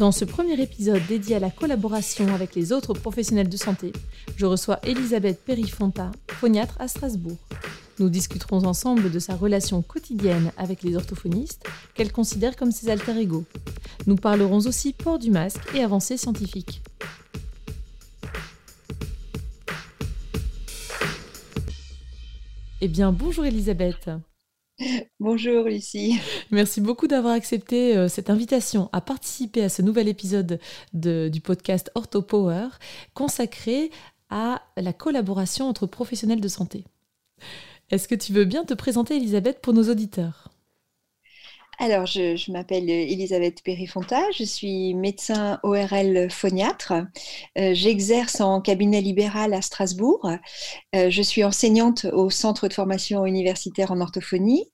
Dans ce premier épisode dédié à la collaboration avec les autres professionnels de santé, je reçois Elisabeth Perifonta, phoniatre à Strasbourg. Nous discuterons ensemble de sa relation quotidienne avec les orthophonistes, qu'elle considère comme ses alter ego. Nous parlerons aussi port du masque et avancées scientifiques. Eh bien, bonjour Elisabeth. Bonjour Lucie. Merci beaucoup d'avoir accepté euh, cette invitation à participer à ce nouvel épisode du podcast OrthoPower consacré à la collaboration entre professionnels de santé. Est-ce que tu veux bien te présenter Elisabeth pour nos auditeurs? Alors, je, m'appelle Elisabeth Périfonta, je suis médecin ORL phoniatre. Euh, j'exerce en cabinet libéral à Strasbourg. Euh, je suis enseignante au centre de formation universitaire en orthophonie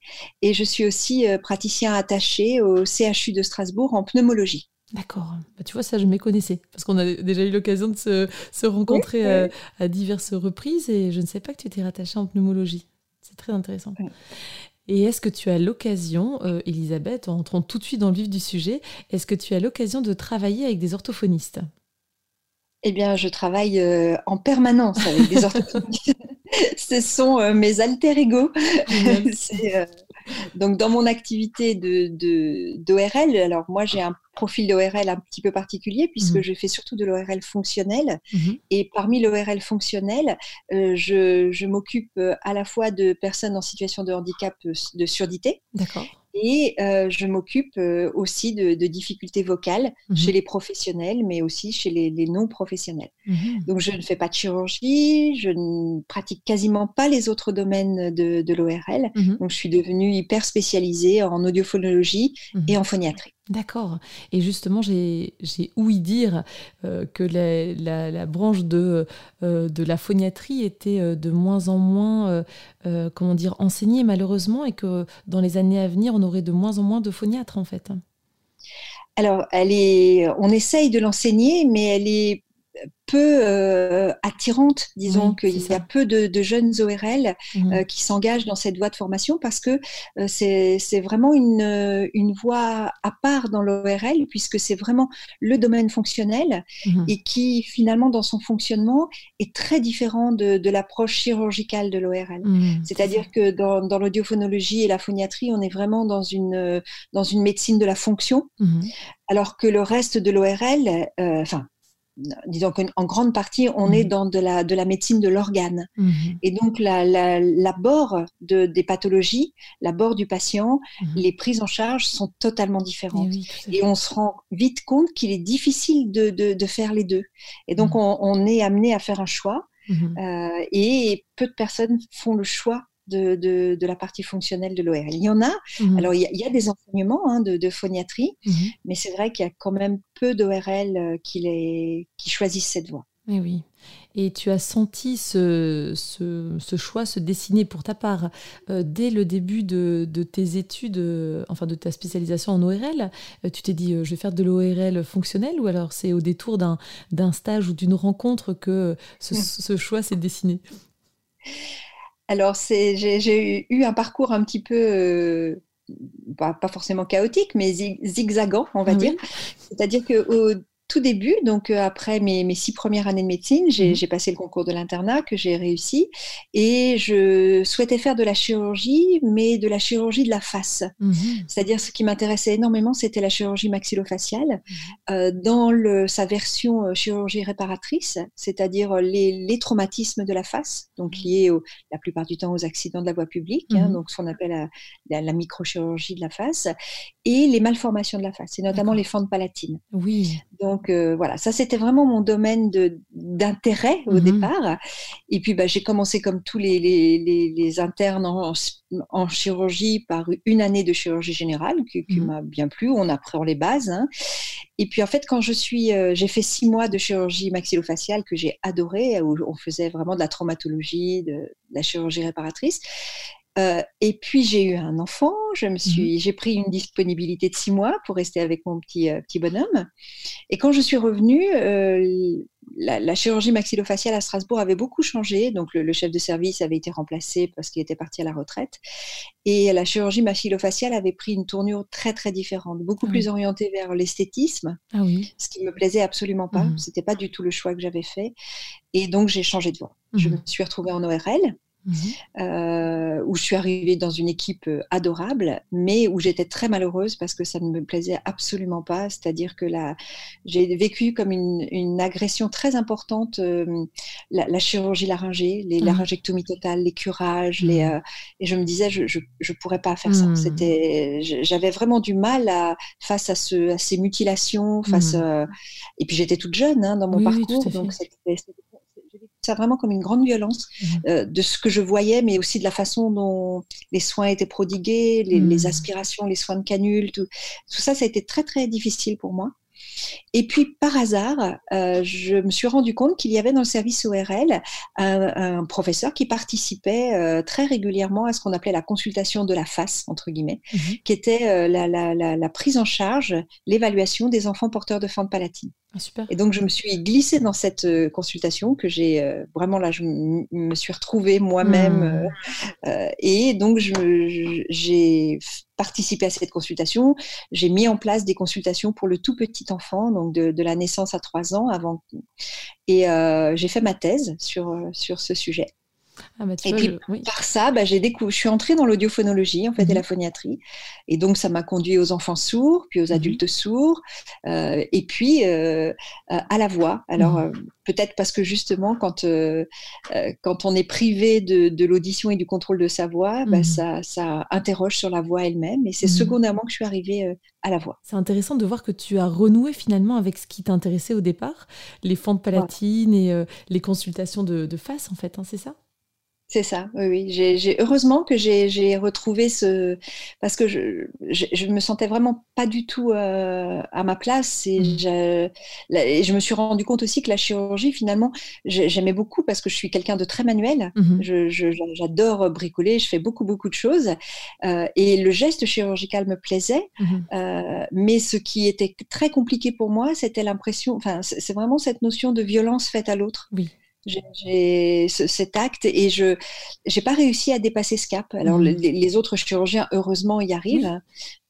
et je suis aussi euh, praticien attaché au CHU de Strasbourg en pneumologie. D'accord. Bah, tu vois, ça, je méconnaissais parce qu'on a déjà eu l'occasion de se, rencontrer À, diverses reprises et je ne sais pas que tu étais rattachée en pneumologie. C'est très intéressant. Et est-ce que tu as l'occasion, euh, Elisabeth, en entrant tout de suite dans le vif du sujet, est-ce que tu as l'occasion de travailler avec des orthophonistes? Eh bien, je travaille euh, en permanence avec des orthophonistes. Ce sont euh, mes alter ego. donc, dans mon activité de, d'ORL, alors moi, j'ai un profil d'ORL un petit peu particulier puisque mhm. je fais surtout de l'ORL fonctionnel. Mhm. Et parmi l'ORL fonctionnel, euh, je, m'occupe euh, à la fois de personnes en situation de handicap euh, de surdité. Et je m'occupe aussi de, difficultés vocales mhm. chez les professionnels, mais aussi chez les, non-professionnels. Donc, je ne fais pas de chirurgie, je ne pratique quasiment pas les autres domaines de, de l'ORL. Donc, je suis devenue hyper spécialisée en audiophonologie et en phoniatrie. D'accord. Et justement, j'ai ouï dire euh, que la, branche de, euh, de la phoniatrie était euh, de moins en moins, comment dire, enseignée malheureusement, et que dans les années à venir, on aurait de moins en moins de phoniatres en fait. Alors, elle est, on essaye de l'enseigner, mais elle est peu euh, attirante, disons qu'il y a peu de, jeunes ORL mmh. euh, qui s'engagent dans cette voie de formation parce que euh, c'est vraiment une, une voie à part dans l'ORL puisque c'est vraiment le domaine fonctionnel mmh. et qui finalement dans son fonctionnement est très différent de, de l'approche chirurgicale de l'ORL. Mmh, C'est-à-dire que dans, dans l'audiophonologie et la phoniatrie, on est vraiment dans une, dans une médecine de la fonction alors que le reste de l'ORL, enfin disons qu'en grande partie, on est mhm. dans de la, de la médecine de l'organe. Mhm. Et donc, l'abord de, des pathologies, l'abord du patient, mhm. les prises en charge sont totalement différentes. Et, on se rend vite compte qu'il est difficile de, de, faire les deux. Et donc, on, est amené à faire un choix. Euh, et peu de personnes font le choix de, de, la partie fonctionnelle de l'ORL. Il y en a, mhm. alors il y, a, des enseignements hein, de, phoniatrie, mhm. mais c'est vrai qu'il y a quand même peu d'ORL euh, qui, qui choisissent cette voie. Oui, oui. Et tu as senti ce, ce, choix se dessiner pour ta part euh, dès le début de, de, tes études, euh, enfin de ta spécialisation en ORL. tu t'es dit, je vais faire de l'ORL fonctionnel ou alors c'est au détour d'un stage ou d'une rencontre que ce, hmm. ce choix s'est dessiné? Alors, j'ai eu un parcours un petit peu, euh, pas, forcément chaotique, mais zigzagant, on va dire. C'est-à-dire qu'au tout début, donc euh, après mes, six premières années de médecine, mmh j'ai passé le concours de l'internat que j'ai réussi et je souhaitais faire de la chirurgie, mais de la chirurgie de la face. Mmh C'est-à-dire ce qui m'intéressait énormément, c'était la chirurgie maxillofaciale mmh euh, dans le, sa version euh, chirurgie réparatrice, c'est-à-dire les, traumatismes de la face, donc liés la plupart du temps aux accidents de la voie publique, hein, donc ce qu'on appelle la, la, microchirurgie de la face, et les malformations de la face, et notamment les fentes palatines. Oui. Donc donc voilà, ça c'était vraiment mon domaine d'intérêt au mmh départ. Et puis bah, j'ai commencé comme tous les, les, les, internes en, en, chirurgie par une année de chirurgie générale qui, qui mmh m'a bien plu. On apprend les bases. Hein. Et puis en fait, quand je suis, j'ai fait six mois de chirurgie maxillofaciale que j'ai adoré, où on faisait vraiment de la traumatologie, de, de la chirurgie réparatrice. Euh, et puis j'ai eu un enfant, je me mmh suis, j'ai pris une disponibilité de six mois pour rester avec mon petit, euh, petit bonhomme. Et quand je suis revenue, euh, la, chirurgie maxillofaciale à Strasbourg avait beaucoup changé. Donc le, chef de service avait été remplacé parce qu'il était parti à la retraite. Et la chirurgie maxillofaciale avait pris une tournure très très différente, beaucoup plus orientée vers l'esthétisme, ah oui. ce qui me plaisait absolument pas. Mmh. C'était pas du tout le choix que j'avais fait. Et donc j'ai changé de voie. Je mmh. me suis retrouvée en ORL. Mhm. Euh, où je suis arrivée dans une équipe euh, adorable, mais où j'étais très malheureuse parce que ça ne me plaisait absolument pas. C'est-à-dire que j'ai vécu comme une, agression très importante euh, la, chirurgie laryngée, les, mhm. laryngectomies totales, les curages, les, mhm. et je me disais je je, pourrais pas faire ça. C'était, j'avais vraiment du mal à, face à, ce, à ces mutilations, face et puis j'étais toute jeune hein, dans mon parcours, donc c'était ça vraiment comme une grande violence mmh. euh, de ce que je voyais, mais aussi de la façon dont les soins étaient prodigués, les, mmh. aspirations, les soins de canule, tout, tout, ça, ça a été très très difficile pour moi. Et puis, par hasard, euh, je me suis rendu compte qu'il y avait dans le service ORL un, professeur qui participait euh, très régulièrement à ce qu'on appelait la consultation de la face, entre guillemets, mmh qui était euh, la, prise en charge, l'évaluation des enfants porteurs de fente palatine. Ah, et donc, je me suis glissée dans cette consultation que j'ai vraiment là, je me suis retrouvée moi-même. Mmh. et donc, j'ai participé à cette consultation. J'ai mis en place des consultations pour le tout petit enfant, donc de, la naissance à trois ans avant. Et euh, j'ai fait ma thèse sur, sur ce sujet. Ah bah, et puis par ça, bah, j'ai découvert, je suis entrée dans l'audiophonologie en fait et la mhm. phoniatrie, et donc ça m'a conduit aux enfants sourds, puis aux mhm. adultes sourds, euh, et puis euh, à la voix. Alors mhm. euh, peut-être parce que justement quand quand on est privé de, de l'audition et du contrôle de sa voix, bah, ça, ça interroge sur la voix elle-même, et c'est secondairement que je suis arrivée à la voix. C'est intéressant de voir que tu as renoué finalement avec ce qui t'intéressait au départ, les fentes palatines et les consultations de, de face en fait, hein, c'est ça? C'est ça, oui, oui. J'ai, heureusement que j'ai retrouvé ce. Parce que je, je, me sentais vraiment pas du tout euh, à ma place. Et, mmh. je, je me suis rendu compte aussi que la chirurgie, finalement, j'aimais beaucoup parce que je suis quelqu'un de très manuel. Mmh j'adore bricoler, je fais beaucoup, beaucoup de choses. Euh, et le geste chirurgical me plaisait. Mmh euh, mais ce qui était très compliqué pour moi, c'était l'impression. Enfin, c'est vraiment cette notion de violence faite à l'autre. Oui j'ai cet acte et je n'ai pas réussi à dépasser ce cap. Alors mmh. les, autres chirurgiens heureusement y arrivent.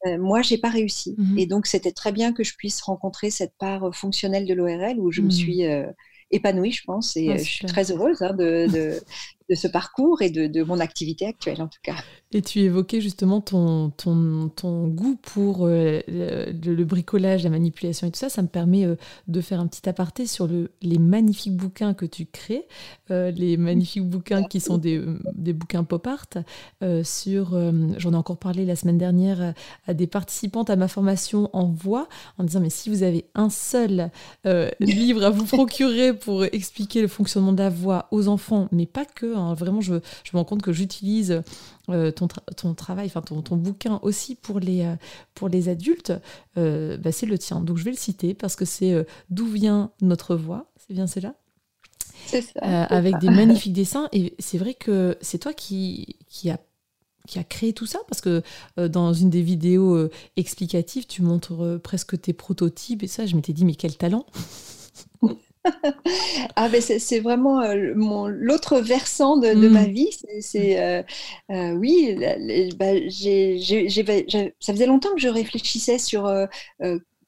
Euh, moi j'ai pas réussi mmh. et donc c'était très bien que je puisse rencontrer cette part fonctionnelle de l'ORL où je me mmh. suis euh, épanouie, je pense, et ah, euh, je suis très heureuse hein, de, de, ce parcours et de, de, mon activité actuelle en tout cas. Et tu évoquais justement ton, ton, ton goût pour euh, le, bricolage, la manipulation et tout ça. Ça me permet euh, de faire un petit aparté sur le, les magnifiques bouquins que tu crées, euh, les magnifiques bouquins qui sont des, des bouquins pop art. sur, j'en ai encore parlé la semaine dernière à des participantes à ma formation en voix, en disant mais si vous avez un seul livre à vous procurer pour expliquer le fonctionnement de la voix aux enfants, mais pas que, hein, vraiment je, je me rends compte que j'utilise euh, ton, ton, travail, enfin ton, ton, bouquin aussi pour les, euh, pour les adultes, euh, bah, c'est le tien. Donc je vais le citer parce que c'est D'où vient notre voix C'est bien cela C'est ça. avec des magnifiques dessins. Et c'est vrai que c'est toi qui, qui a qui a créé tout ça parce que dans une des vidéos explicatives, tu montres presque tes prototypes et ça, je m'étais dit mais quel talent? ah ben c'est vraiment euh, l'autre versant de, ma mm. vie. C'est euh, euh, oui, bah, ça faisait longtemps que je réfléchissais sur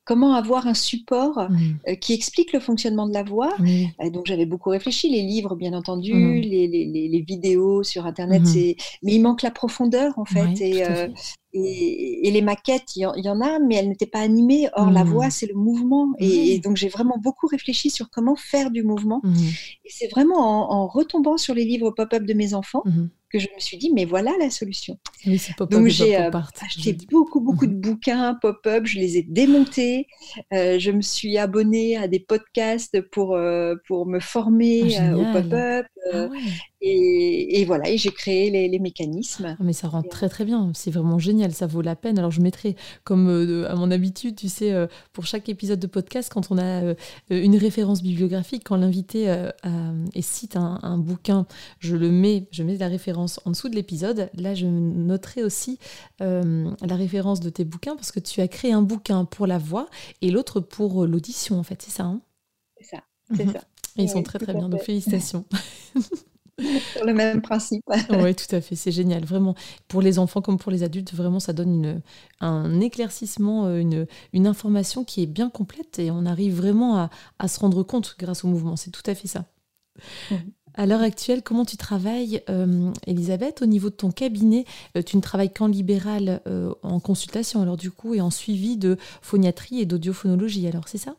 comment avoir un support mm. qui explique le fonctionnement de la voix. Donc j'avais beaucoup réfléchi, les livres bien entendu, mm. les, vidéos sur Internet, mais il manque la profondeur en fait. et Et, les maquettes, il y, en a, mais elles n'étaient pas animées. Or, la voix, c'est le mouvement. Et, donc, j'ai vraiment beaucoup réfléchi sur comment faire du mouvement. Et c'est vraiment en, retombant sur les livres pop-up de mes enfants que je me suis dit, mais voilà la solution. Donc j'ai euh, acheté beaucoup, beaucoup de bouquins pop-up, je les ai démontés, euh, je me suis abonnée à des podcasts pour, euh, pour me former ah, au pop-up. Ah et, voilà, et j'ai créé les, mécanismes. Ah, mais ça rend très très bien, c'est vraiment génial, ça vaut la peine. Alors je mettrai, comme à mon habitude, tu sais, pour chaque épisode de podcast, quand on a une référence bibliographique, quand l'invité cite un, un, bouquin, je le mets, je mets la référence en dessous de l'épisode. Là, je noterai aussi euh, la référence de tes bouquins parce que tu as créé un bouquin pour la voix et l'autre pour euh, l'audition, en fait, c'est ça hein? C'est ça, c'est mhm. Ils sont très très bien, donc félicitations. Sur le même principe. oui, tout à fait, c'est génial, vraiment. Pour les enfants comme pour les adultes, vraiment, ça donne une, un éclaircissement, euh, une, une information qui est bien complète et on arrive vraiment à, à se rendre compte grâce au mouvement. C'est tout à fait ça. À l'heure actuelle, comment tu travailles, euh, Elisabeth Au niveau de ton cabinet, euh, tu ne travailles qu'en libéral euh, en consultation, alors du coup, et en suivi de phoniatrie et d'audiophonologie, alors c'est ça?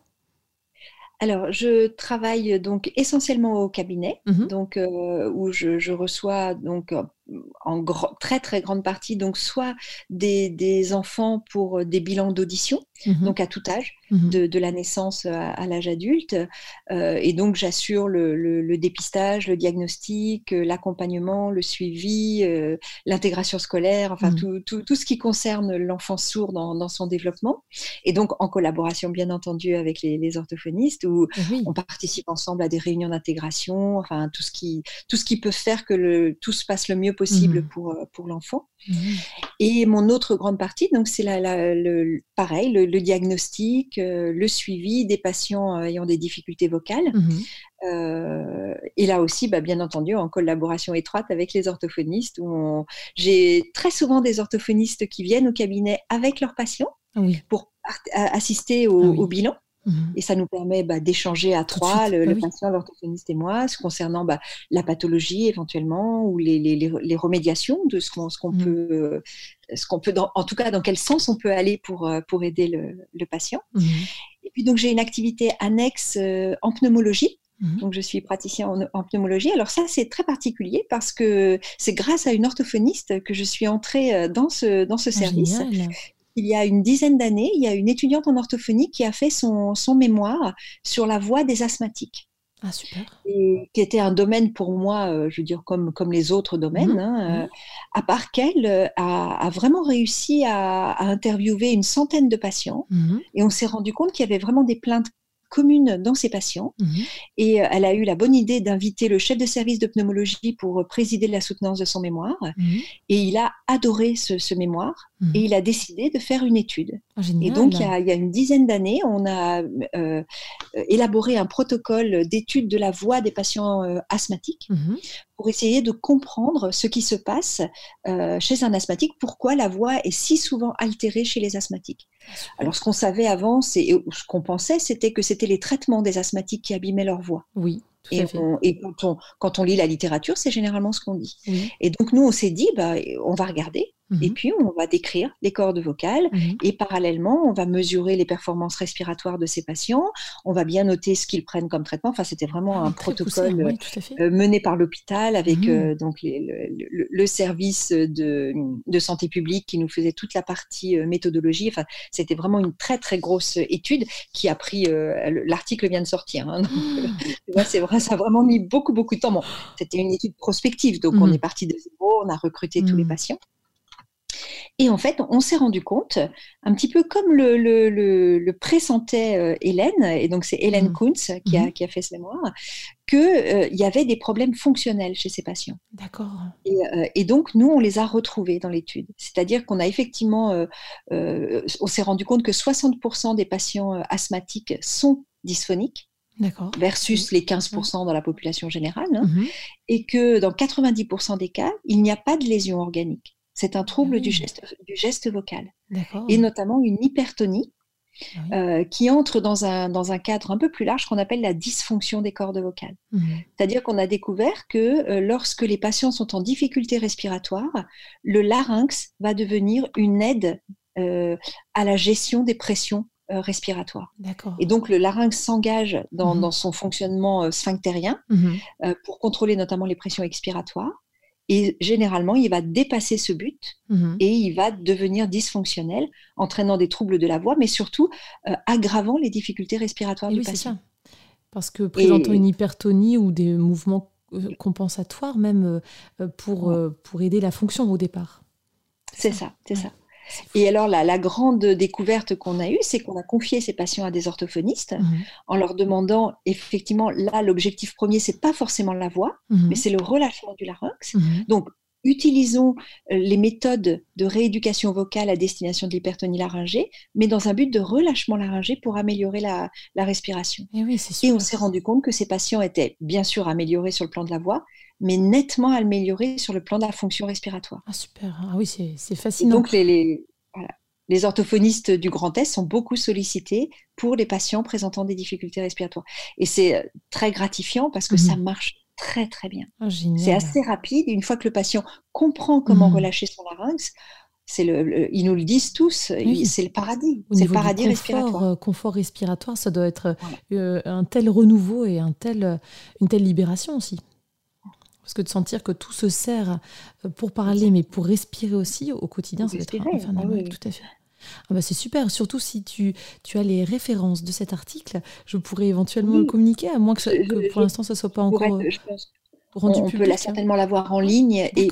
Alors, je travaille donc essentiellement au cabinet, mmh donc où je, je, reçois donc en très très grande partie donc soit des, enfants pour des bilans d'audition, mmh donc à tout âge, mmh de, la naissance à, l'âge adulte, euh, et donc j'assure le, dépistage, le diagnostic, euh, l'accompagnement, le suivi, euh, l'intégration scolaire, enfin mmh tout, tout, ce qui concerne l'enfant sourd dans, son développement, et donc en collaboration bien entendu avec les, orthophonistes où on participe ensemble à des réunions d'intégration, enfin tout ce qui tout ce qui peut faire que le, tout se passe le mieux possible mmh. pour, pour l'enfant. Mmh. Et mon autre grande partie, donc c'est la, le, pareil, le, diagnostic, le suivi des patients euh, ayant des difficultés vocales. Mmh. et là aussi, bah, bien entendu, en collaboration étroite avec les orthophonistes. J'ai très souvent des orthophonistes qui viennent au cabinet avec leurs patients ah pour assister au, ah au bilan. Mhm. Et ça nous permet bah, d'échanger à trois, le, bah patient, l'orthophoniste et moi, concernant bah, la pathologie éventuellement ou les, les, les, remédiations de ce qu'on ce mhm. peut, euh, ce qu'on peut en tout cas dans quel sens on peut aller pour, euh, pour aider le, le patient. Mhm. Et puis donc j'ai une activité annexe euh, en pneumologie. Donc, je suis praticien en, pneumologie. Alors, ça, c'est très particulier parce que c'est grâce à une orthophoniste que je suis entrée dans ce, dans ce ah, service il y a une dizaine d'années, il y a une étudiante en orthophonie qui a fait son, mémoire sur la voix des asthmatiques. Ah, super. Et qui était un domaine pour moi, euh, je veux dire, comme, comme les autres domaines, mhm. hein, euh, mhm. à part qu'elle euh, a, vraiment réussi à, interviewer une centaine de patients. Mhm. Et on s'est rendu compte qu'il y avait vraiment des plaintes commune dans ses patients. Et euh, elle a eu la bonne idée d'inviter le chef de service de pneumologie pour présider la soutenance de son mémoire. Et il a adoré ce, mémoire mhm. et il a décidé de faire une étude. Ah, et donc, il y, a, une dizaine d'années, on a euh, élaboré un protocole d'étude de la voix des patients euh, asthmatiques pour essayer de comprendre ce qui se passe chez un asthmatique, pourquoi la voix est si souvent altérée chez les asthmatiques. Alors, ce qu'on savait avant, c'est, ce qu'on pensait, c'était que c'était les traitements des asthmatiques qui abîmaient leur voix. Oui. et, et quand, on, quand, on, lit la littérature, c'est généralement ce qu'on dit. Et donc, nous, on s'est dit, bah, on va regarder et mhm. puis, on va décrire les cordes vocales mhm. et parallèlement, on va mesurer les performances respiratoires de ces patients. On va bien noter ce qu'ils prennent comme traitement. Enfin, c'était vraiment ah, un protocole euh, mené par l'hôpital avec mhm. euh, donc le, service de, de, santé publique qui nous faisait toute la partie euh, méthodologie. Enfin, c'était vraiment une très très grosse étude qui a pris. L'article vient de sortir. Hein, c'est vrai, ça a vraiment mis beaucoup beaucoup de temps. Bon, c'était une étude prospective, donc on est parti de zéro, on a recruté tous les patients. Et en fait, on s'est rendu compte, un petit peu comme le, le, pressentait euh, Hélène, et donc c'est Hélène mmh. Kuntz qui, a, mmh. qui, a, fait ce mémoire, qu'il euh, y avait des problèmes fonctionnels chez ces patients. D'accord. Euh, et, donc, nous, on les a retrouvés dans l'étude. C'est-à-dire qu'on a effectivement, on s'est rendu compte que 60% des patients asthmatiques sont dysphoniques. versus les 15% dans la population générale, hein, mmh. et que dans 90% des cas, il n'y a pas de lésion organique. C'est un trouble du, ah. geste, du geste vocal. Et notamment une hypertonie ah qui entre dans un, dans un cadre un peu plus large qu'on appelle la dysfonction des cordes vocales. Mmh. C'est-à-dire qu'on a découvert que lorsque les patients sont en difficulté respiratoire, le larynx va devenir une aide à la gestion des pressions respiratoires. Et donc le larynx s'engage dans, mmh. dans, son fonctionnement sphinctérien mmh. pour contrôler notamment les pressions expiratoires. Et généralement, il va dépasser ce but mhm. et il va devenir dysfonctionnel, entraînant des troubles de la voix, mais surtout euh, aggravant les difficultés respiratoires du patient. Ça. Parce que présentant une hypertonie ou des mouvements euh, compensatoires même euh, pour, pour aider la fonction au départ. C'est ça, c'est ça. Et alors, la, grande découverte qu'on a eue, c'est qu'on a confié ces patients à des orthophonistes mhm. en leur demandant, effectivement, là, l'objectif premier, c'est pas forcément la voix, mhm. mais c'est le relâchement du larynx. Mhm. Donc, utilisons euh, les méthodes de rééducation vocale à destination de l'hypertonie laryngée, mais dans un but de relâchement laryngé pour améliorer la, respiration. Et, oui, Et on s'est rendu compte que ces patients étaient bien sûr améliorés sur le plan de la voix, mais nettement amélioré sur le plan de la fonction respiratoire. Ah super, ah oui, c'est fascinant. donc les, les, orthophonistes du Grand Est sont beaucoup sollicités pour les patients présentant des difficultés respiratoires. Et c'est euh, très gratifiant parce que ça mhm. marche très très bien. Ah, c'est assez rapide. Une fois que le patient comprend comment mhm. relâcher son larynx, c'est le, ils nous le disent tous, c'est le paradis. C'est le paradis confort, respiratoire. Euh, confort respiratoire, ça doit être euh, un tel renouveau et un tel, une telle libération aussi. Parce que de sentir que tout se sert euh, pour parler, mais pour respirer aussi au quotidien, ça va être ah oui. tout à fait. Ah bah c'est super, surtout si tu, tu as les références de cet article, je pourrais éventuellement le communiquer, à moins que, pour l'instant ça ne soit pas encore euh, rendu on, public. On peut certainement l'avoir en ligne et, et,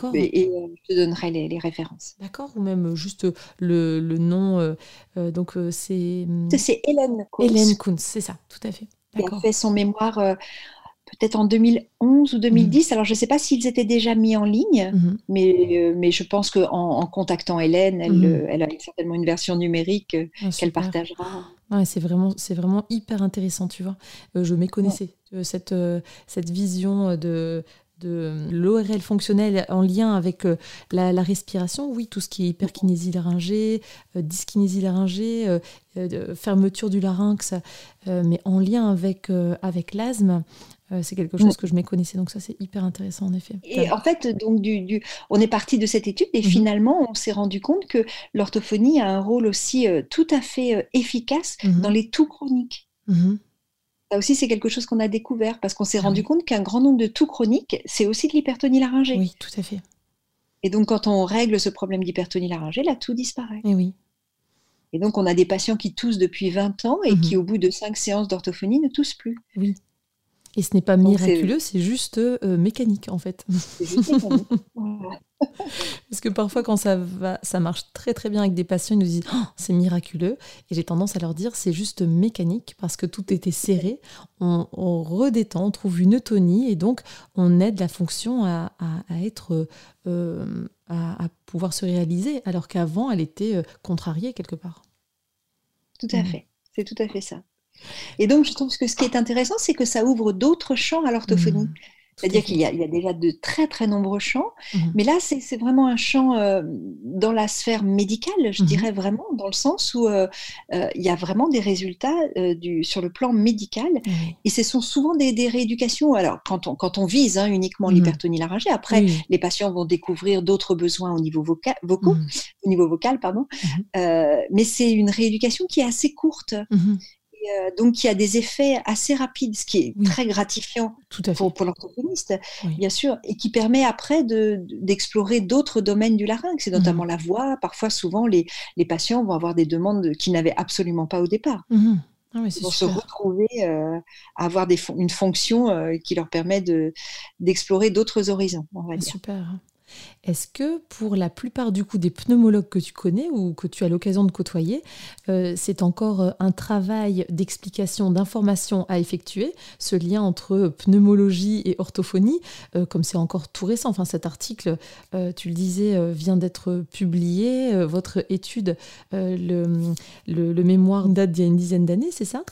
euh, je te donnerai les, références. D'accord, ou même juste le, le nom. donc c'est. C'est Hélène Kuntz. Hélène Kuntz, c'est ça, tout à fait. Elle a fait son mémoire peut-être en 2011 ou 2010. Mhm. Alors, je ne sais pas s'ils étaient déjà mis en ligne, mhm. mais, euh, mais je pense qu'en en, contactant Hélène, elle, mhm. euh, elle, a certainement une version numérique euh, ah, qu'elle partagera. Ouais, c'est vraiment, c'est vraiment hyper intéressant, tu vois. je méconnaissais cette, cette vision de, de l'ORL fonctionnel en lien avec la, respiration, oui, tout ce qui est hyperkinésie laryngée, dyskinésie laryngée, fermeture du larynx, mais en lien avec, avec l'asthme, euh, c'est quelque chose mm. que je méconnaissais, donc ça c'est hyper intéressant en effet. Et en fait, donc du, on est parti de cette étude et mm-hmm. finalement on s'est rendu compte que l'orthophonie a un rôle aussi euh, tout à fait euh, efficace mm-hmm. dans les toux chroniques. Mm-hmm. Ça aussi c'est quelque chose qu'on a découvert parce qu'on s'est ah rendu compte qu'un grand nombre de toux chroniques, c'est aussi de l'hypertonie laryngée. Oui, tout à fait. Et donc quand on règle ce problème d'hypertonie laryngée, la toux disparaît. Et oui. Et donc on a des patients qui toussent depuis 20 ans et qui au bout de 5 séances d'orthophonie ne toussent plus. Oui. Et ce n'est pas miraculeux, c'est juste euh, mécanique en fait. Parce que parfois quand ça va, ça marche très très bien avec des patients, ils nous disent oh, c'est miraculeux. Et j'ai tendance à leur dire c'est juste mécanique parce que tout était serré. On, redétend, on trouve une tonie et donc on aide la fonction à, être, euh, à, pouvoir se réaliser alors qu'avant elle était euh, contrariée quelque part. Tout à mmh. fait, c'est tout à fait ça. Et donc, je trouve que ce qui est intéressant, c'est que ça ouvre d'autres champs à l'orthophonie. Mmh. C'est-à-dire qu'il y, a déjà de très très nombreux champs, mmh. mais là c'est vraiment un champ euh, dans la sphère médicale, je mmh. dirais vraiment, dans le sens où euh, euh, il y a vraiment des résultats du, sur le plan médical, et ce sont souvent des, rééducations. Alors quand on, quand on vise hein, uniquement l'hypertonie laryngée, après les patients vont découvrir d'autres besoins au niveau vocal, vocaux, au niveau vocal, pardon, mais c'est une rééducation qui est assez courte. Euh, donc il y a des effets assez rapides, ce qui est très gratifiant pour, pour l'orthophoniste, bien sûr, et qui permet après d'explorer d'autres domaines du larynx, et notamment mmh. la voix. Parfois, souvent, les, les, patients vont avoir des demandes qu'ils n'avaient absolument pas au départ. Mmh. Ah ils vont se retrouver euh, à avoir des, une fonction euh, qui leur permet d'explorer d'autres horizons. On va ah, Super. Est-ce que pour la plupart du coup des pneumologues que tu connais ou que tu as l'occasion de côtoyer, euh, c'est encore euh, un travail d'explication, d'information à effectuer, ce lien entre pneumologie et orthophonie, euh, comme c'est encore tout récent? Enfin, cet article, tu le disais, vient d'être publié. votre étude, le, le, mémoire date d'il y a une dizaine d'années, c'est ça?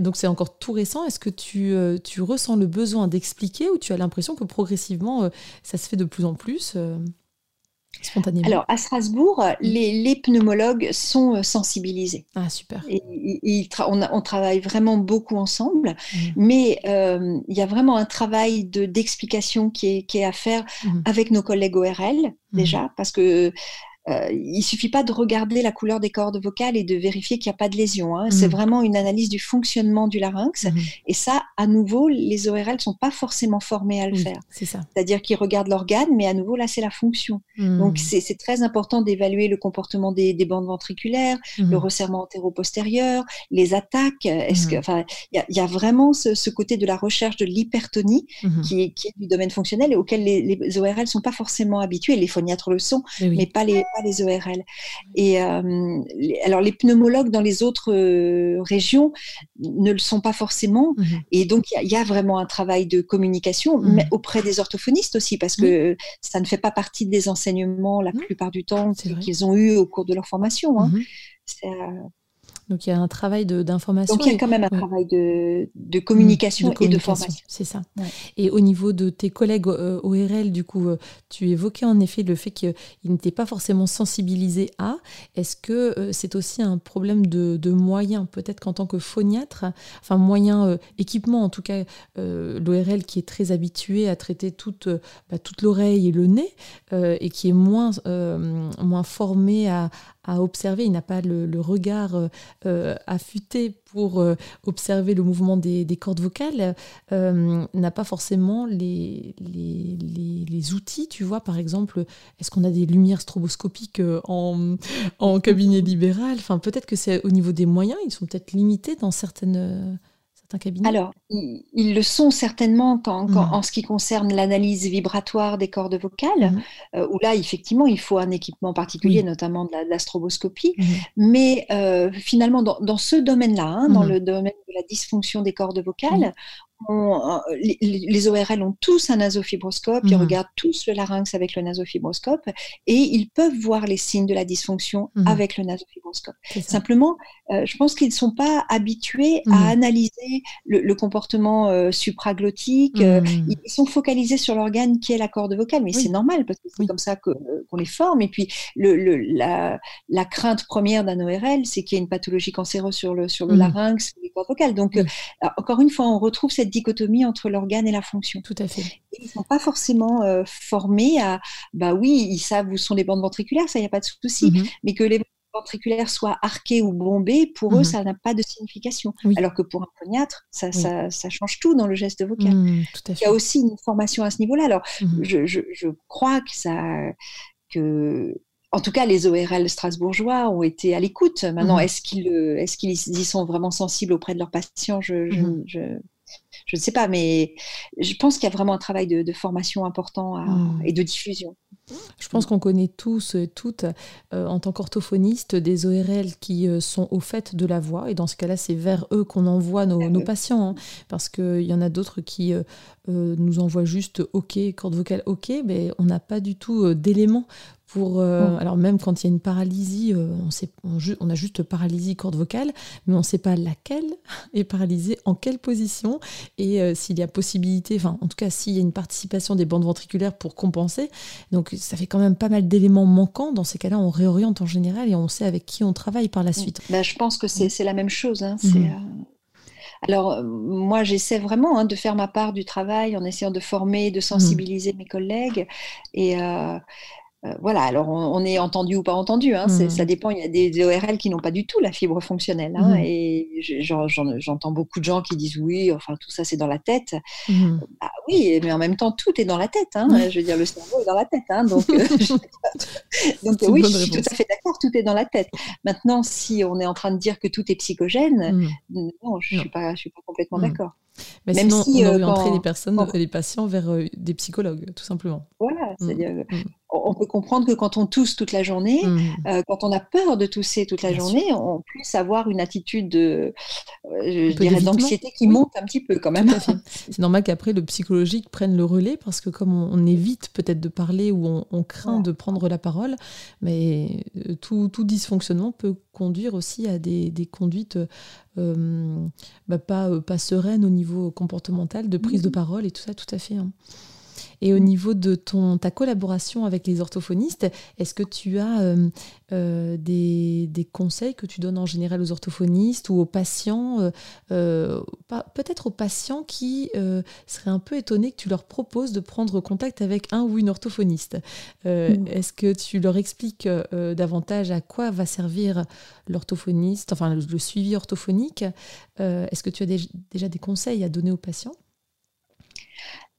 Donc c'est encore tout récent. Est-ce que tu, euh, tu, ressens le besoin d'expliquer ou tu as l'impression que progressivement euh, ça se fait de plus en plus euh Spontanément? Alors, à Strasbourg, mm. les, pneumologues sont sensibilisés. Ah, super. Et, on, travaille vraiment beaucoup ensemble, mm. mais il y a vraiment un travail d'explication qui, est, qui est à faire avec nos collègues ORL, déjà, parce que euh, il suffit pas de regarder la couleur des cordes vocales et de vérifier qu'il n'y a pas de lésion. Hein. C'est mmh. vraiment une analyse du fonctionnement du larynx. Mmh. Et ça, à nouveau, les ORL sont pas forcément formés à le faire. C'est ça. C'est-à-dire qu'ils regardent l'organe, mais à nouveau, là, c'est la fonction. Mmh. Donc, c'est très important d'évaluer le comportement des, bandes ventriculaires, le resserrement antéro-postérieur, les attaques. Est-ce que, enfin, il y, a vraiment ce, côté de la recherche de l'hypertonie qui, est du domaine fonctionnel et auquel les, les ORL sont pas forcément habitués. Les phoniatres le sont, mais pas les les ORL. Et euh, alors les pneumologues dans les autres euh, régions ne le sont pas forcément. Mhm. Et donc il y, a vraiment un travail de communication mhm. mais auprès des orthophonistes aussi, parce que ça ne fait pas partie des enseignements la plupart du temps qu'ils ont eu au cours de leur formation. Hein. Donc il y a un travail d'information. Donc il y a quand même un travail de, de, communication et de formation. C'est ça. Et au niveau de tes collègues euh, ORL, du coup, euh, tu évoquais en effet le fait qu'ils n'étaient pas forcément sensibilisés à. Est-ce que euh, c'est aussi un problème de, de moyens Peut-être qu'en tant que phoniatre, enfin moyen équipement en tout cas, l'ORL qui est très habitué à traiter toute, bah, toute l'oreille et le nez et qui est moins, moins formé à, à observer, il n'a pas le, regard euh, euh, affûté pour euh, observer le mouvement des, cordes vocales, n'a pas forcément les, les, outils, tu vois, par exemple, est-ce qu'on a des lumières stroboscopiques en, en cabinet libéral? Enfin, peut-être que c'est au niveau des moyens, ils sont peut-être limités dans certaines alors, ils, le sont certainement quand, mmh. en ce qui concerne l'analyse vibratoire des cordes vocales, mmh. euh, où là, effectivement, il faut un équipement particulier, notamment de la, stroboscopie. Mmh. Mais euh, finalement, dans, ce domaine-là, hein, dans le domaine de la dysfonction des cordes vocales, euh, les, ORL ont tous un nasofibroscope, ils mhm. regardent tous le larynx avec le nasofibroscope et ils peuvent voir les signes de la dysfonction mhm. avec le nasofibroscope. Simplement, euh, je pense qu'ils ne sont pas habitués à mhm. analyser le, comportement euh, supraglottique. ils, sont focalisés sur l'organe qui est la corde vocale, mais c'est normal parce que c'est comme ça qu'on les forme. Et puis, le, la, la, crainte première d'un ORL, c'est qu'il y ait une pathologie cancéreuse sur le, sur le larynx, les cordes vocales. Donc, encore une fois, on retrouve cette dichotomie entre l'organe et la fonction. Tout à fait. ils ne sont pas forcément euh, formés à, bah oui, ils savent où sont les bandes ventriculaires, ça, il n'y a pas de souci, mhm. mais que les bandes ventriculaires soient arquées ou bombées, pour eux, mhm. ça n'a pas de signification. Alors que pour un phoniatre, ça, ça, change tout dans le geste vocal. Mhm, il y a aussi une formation à ce niveau-là. Alors, je, je, crois que ça... Que, en tout cas, les ORL strasbourgeois ont été à l'écoute. Maintenant, est-ce qu'ils est qu'ils y sont vraiment sensibles auprès de leurs patients? Je, je, je ne sais pas, mais je pense qu'il y a vraiment un travail de, formation important hmm. et de diffusion. Je pense qu'on connaît tous et toutes, euh, en tant qu'orthophonistes, des ORL qui euh, sont au fait de la voix. Et dans ce cas-là, c'est vers eux qu'on envoie nos, patients. Hein, parce qu'il y en a d'autres qui euh, nous envoient juste OK, corde vocale OK, mais on n'a pas du tout d'éléments pour, euh, Alors même quand il y a une paralysie, euh, on, sait, on, a juste paralysie corde vocale, mais on ne sait pas laquelle est paralysée, en quelle position, et euh, s'il y a possibilité, enfin en tout cas s'il y a une participation des bandes ventriculaires pour compenser. Donc ça fait quand même pas mal d'éléments manquants. Dans ces cas-là, on réoriente en général et on sait avec qui on travaille par la suite. Bah, je pense que c'est la même chose. Hein. Mmh. Alors, moi, j'essaie vraiment hein, de faire ma part du travail en essayant de former, de sensibiliser mes collègues. Et, euh, voilà, alors on, est entendu ou pas entendu, hein, mmh. ça dépend. Il y a des, ORL qui n'ont pas du tout la fibre fonctionnelle. Hein, mmh. Et j'entends beaucoup de gens qui disent oui, enfin tout ça c'est dans la tête. Mmh. Bah oui, mais en même temps tout est dans la tête. Hein, je veux dire, le cerveau est dans la tête. donc, euh, donc oui, je suis tout à fait d'accord, tout est dans la tête. Maintenant, si on est en train de dire que tout est psychogène, non, je ne suis, pas, suis pas complètement d'accord. Mais Même sinon, si, on aurait euh, les personnes, les patients vers des psychologues, tout simplement. Voilà, c'est-à-dire on peut comprendre que quand on tousse toute la journée, mmh. euh, quand on a peur de tousser toute la journée, on puisse avoir une attitude de, euh, d'anxiété qui monte un petit peu quand même. C'est normal qu'après le psychologique prenne le relais parce que comme on, évite peut-être de parler ou on, craint de prendre la parole, mais euh, tout, dysfonctionnement peut conduire aussi à des, conduites bah, pas, pas sereines au niveau comportemental, de prise de mmh. parole et tout ça, tout à fait. Hein. Et au niveau de ton, ta collaboration avec les orthophonistes, est-ce que tu as euh, euh, des, des, conseils que tu donnes en général aux orthophonistes ou aux patients, peut-être aux patients qui seraient un peu étonnés que tu leur proposes de prendre contact avec un ou une orthophoniste? Mm. Est-ce que tu leur expliques davantage à quoi va servir l'orthophoniste, enfin le, suivi orthophonique? Est-ce que tu as déjà des conseils à donner aux patients?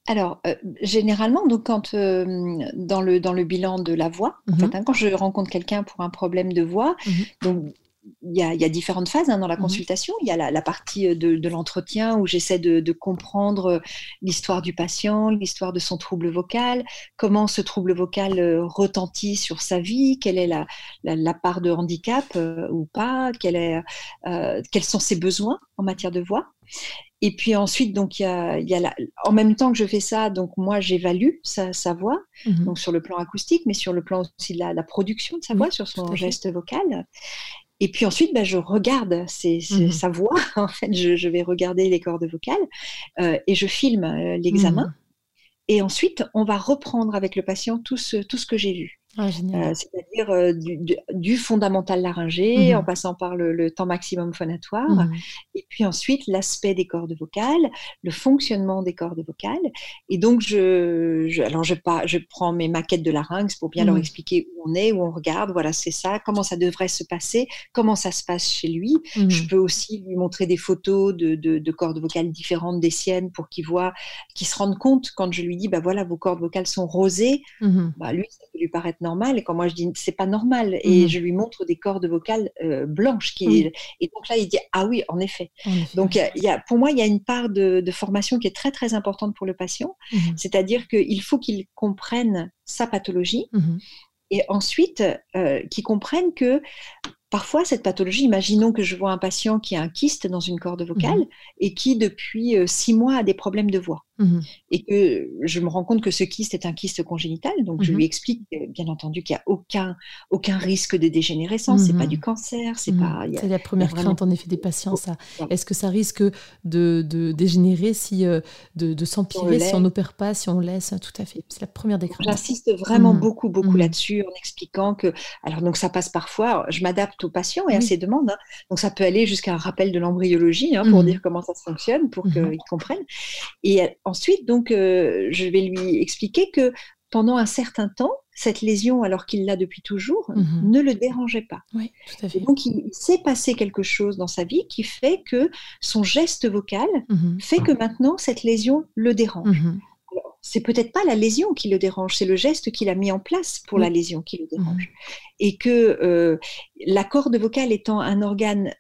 Alors, euh, généralement, donc quand euh, dans, le, dans le bilan de la voix, en fait, mhm. hein, quand je rencontre quelqu'un pour un problème de voix, mhm. donc y, a, y, a, différentes phases hein, dans la mhm. consultation. Il y a la, partie de, de l'entretien où j'essaie de, de, comprendre l'histoire du patient, l'histoire de son trouble vocal, comment ce trouble vocal euh, retentit sur sa vie, quelle est la, la, part de handicap ou pas, est, quels sont ses besoins en matière de voix. Et puis ensuite, donc il y a, y a en même temps que je fais ça, donc moi j'évalue sa, sa, voix, mhm. donc sur le plan acoustique, mais sur le plan aussi de la, production de sa voix, sur son geste vocal. Et puis ensuite, bah, je regarde mhm. sa voix. En fait, je, je, vais regarder les cordes vocales euh, et je filme euh, l'examen. Mhm. Et ensuite, on va reprendre avec le patient tout ce, tout ce que j'ai vu. Ah, euh, c'est-à-dire euh, du, fondamental laryngé, mmh en passant par le, temps maximum phonatoire, mmh et puis ensuite l'aspect des cordes vocales, le fonctionnement des cordes vocales. Et donc, je, alors je, pas, je prends mes maquettes de larynx pour bien leur mmh. expliquer où on est, où on regarde, voilà, c'est ça, comment ça devrait se passer, comment ça se passe chez lui. Je peux aussi lui montrer des photos de, de, cordes vocales différentes des siennes pour qu'il voit, qu'il se rende compte quand je lui dis, bah voilà, vos cordes vocales sont rosées, bah, lui, ça peut lui paraître normal. Et quand moi je dis c'est pas normal, et mhm. je lui montre des cordes vocales euh, blanches. Qui, Et donc là, il dit ah oui, en effet. donc il y a, pour moi, il y a une part de, formation qui est très très importante pour le patient. Mhm. C'est-à-dire qu'il faut qu'il comprenne sa pathologie. Mhm. Et ensuite, euh, qu'il comprenne que Parfois, cette pathologie, imaginons que je vois un patient qui a un kyste dans une corde vocale et qui, depuis euh, six mois, a des problèmes de voix. Mmh et que je me rends compte que ce kyste est un kyste congénital, donc je mmh lui explique bien entendu qu'il n'y a aucun, aucun risque de dégénérescence, c'est pas mmh du cancer, c'est pas. C'est la première crainte en effet des patients. Ça. Est-ce que ça risque de, de dégénérer si euh, de, de s'empirer si on n'opère pas, si on laisse Tout à fait. C'est la première des craintes. J'insiste vraiment beaucoup, beaucoup là-dessus en expliquant que alors donc ça passe parfois. Je m'adapte aux patients et à ses demandes. Hein. donc ça peut aller jusqu'à un rappel de l'embryologie hein, pour dire comment ça fonctionne, pour qu'ils comprennent. Et Ensuite, donc, euh, je vais lui expliquer que pendant un certain temps, cette lésion, alors qu'il l'a depuis toujours, mhm. ne le dérangeait pas. donc, il, s'est passé quelque chose dans sa vie qui fait que son geste vocal mhm. fait que maintenant, cette lésion le dérange. Mhm. c'est peut-être pas la lésion qui le dérange, c'est le geste qu'il a mis en place pour la lésion qui le dérange. Et que euh, la corde vocale étant un organe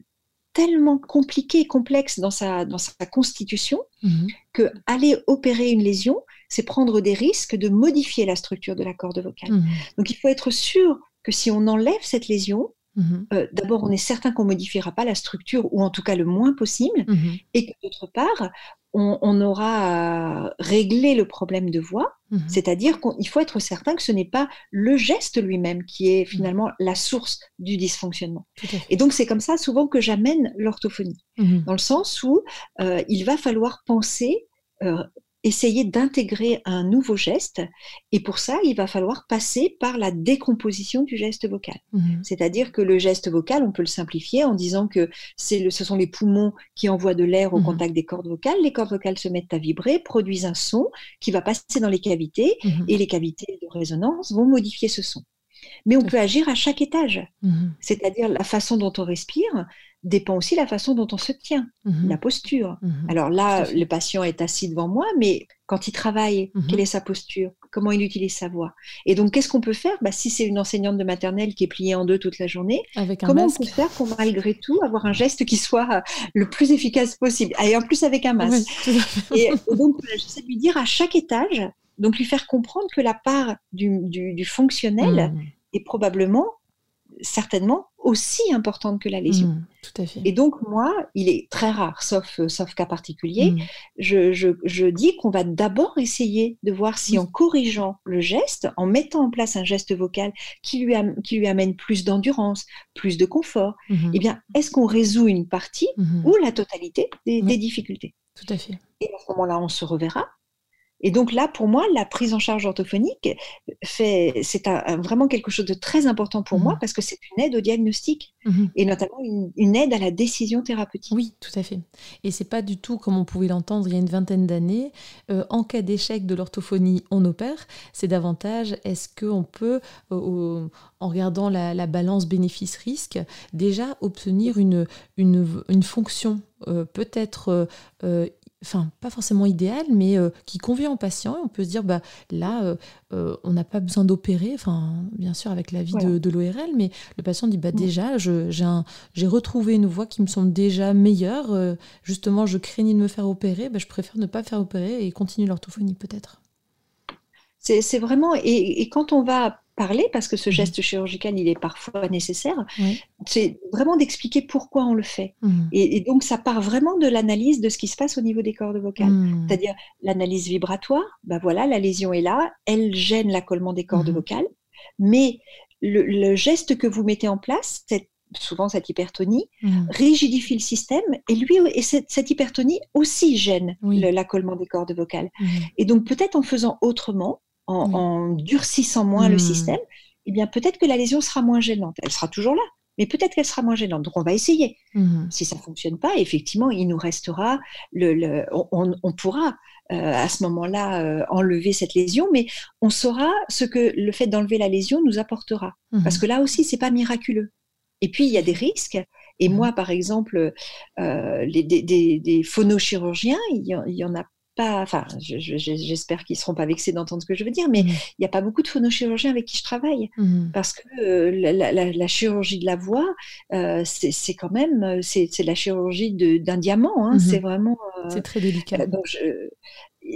tellement compliqué et complexe dans sa, dans sa constitution mhm. que aller opérer une lésion, c'est prendre des risques de modifier la structure de la corde vocale. Mhm. Donc il faut être sûr que si on enlève cette lésion, mhm. euh, d'abord on est certain qu'on modifiera pas la structure ou en tout cas le moins possible, et que d'autre part on, aura réglé le problème de voix, mhm. c'est-à-dire qu'il faut être certain que ce n'est pas le geste lui-même qui est finalement la source du dysfonctionnement. Et donc c'est comme ça souvent que j'amène l'orthophonie, mhm. dans le sens où euh, il va falloir penser euh, essayer d'intégrer un nouveau geste. Et pour ça, il va falloir passer par la décomposition du geste vocal. Mhm. C'est-à-dire que le geste vocal, on peut le simplifier en disant que le, ce sont les poumons qui envoient de l'air au mhm. contact des cordes vocales. Les cordes vocales se mettent à vibrer, produisent un son qui va passer dans les cavités mhm. et les cavités de résonance vont modifier ce son. Mais on peut agir à chaque étage, c'est-à-dire la façon dont on respire, dépend aussi la façon dont on se tient, mhm. la posture. Mhm. Alors là, le patient est assis devant moi, mais quand il travaille, quelle est sa posture? Comment il utilise sa voix? Et donc, qu'est-ce qu'on peut faire? Bah, Si c'est une enseignante de maternelle qui est pliée en deux toute la journée, comment on peut faire pour malgré tout avoir un geste qui soit euh, le plus efficace possible? Et en plus avec un masque. et, donc, j'essaie de lui dire à chaque étage, donc lui faire comprendre que la part du, fonctionnel est probablement certainement aussi importante que la lésion. Mmh, tout à fait. Et donc, moi, il est très rare, sauf, euh, sauf cas particulier, mmh. je, je, dis qu'on va d'abord essayer de voir si en corrigeant le geste, en mettant en place un geste vocal qui lui, qui lui amène plus d'endurance, plus de confort, mmh. eh bien, est-ce qu'on résout une partie ou la totalité des, des difficultés? Tout à fait. Et à ce moment-là, on se reverra Et donc là, pour moi, la prise en charge orthophonique, c'est vraiment quelque chose de très important pour moi mmh. parce que c'est une aide au diagnostic mmh et notamment une, aide à la décision thérapeutique. Oui, tout à fait. Et c'est pas du tout comme on pouvait l'entendre il y a une vingtaine d'années. Euh, en cas d'échec de l'orthophonie, on opère. C'est davantage est-ce qu'on peut, euh, en regardant la, balance bénéfice-risque, déjà obtenir une, une, fonction euh, peut-être enfin pas forcément idéal, mais euh, qui convient au patient. On peut se dire, bah, là, euh, euh, on n'a pas besoin d'opérer, enfin bien sûr avec l'avis de, de l'ORL, mais le patient dit, bah, déjà, j'ai retrouvé une voie qui me semble déjà meilleure. justement, je craignais de me faire opérer, bah, je préfère ne pas faire opérer et continuer l'orthophonie peut-être. C'est vraiment, et, quand on va parler, parce que ce mmh. geste chirurgical, il est parfois nécessaire, c'est vraiment d'expliquer pourquoi on le fait. Mmh. Et, donc, ça part vraiment de l'analyse de ce qui se passe au niveau des cordes vocales. Mmh. C'est-à-dire l'analyse vibratoire, ben voilà, la lésion est là, elle gêne l'accollement des cordes vocales, mais le, geste que vous mettez en place, souvent cette hypertonie, rigidifie le système et lui et cette, hypertonie aussi gêne l'accollement des cordes vocales. Et donc peut-être en faisant autrement, en, durcissant moins le hmm. système, eh bien peut-être que la lésion sera moins gênante. Elle sera toujours là, mais peut-être qu'elle sera moins gênante. Donc on va essayer. Hmm. Si ça ne fonctionne pas, effectivement, il nous restera, le, on, pourra euh, à ce moment-là euh, enlever cette lésion, mais on saura ce que le fait d'enlever la lésion nous apportera. Hmm. Parce que là aussi, c'est pas miraculeux. Et puis, il y a des risques. Et moi, par exemple, euh, les, des, des, phonochirurgiens, il y, en a enfin, j'espère qu'ils ne seront pas vexés d'entendre ce que je veux dire, mais mmh. il n'y a pas beaucoup de phonochirurgiens avec qui je travaille. Mmh. Parce que euh, la, chirurgie de la voix, euh, c'est quand même, euh, c'est la chirurgie d'un diamant. Hein. Mmh. C'est vraiment. c'est très délicat.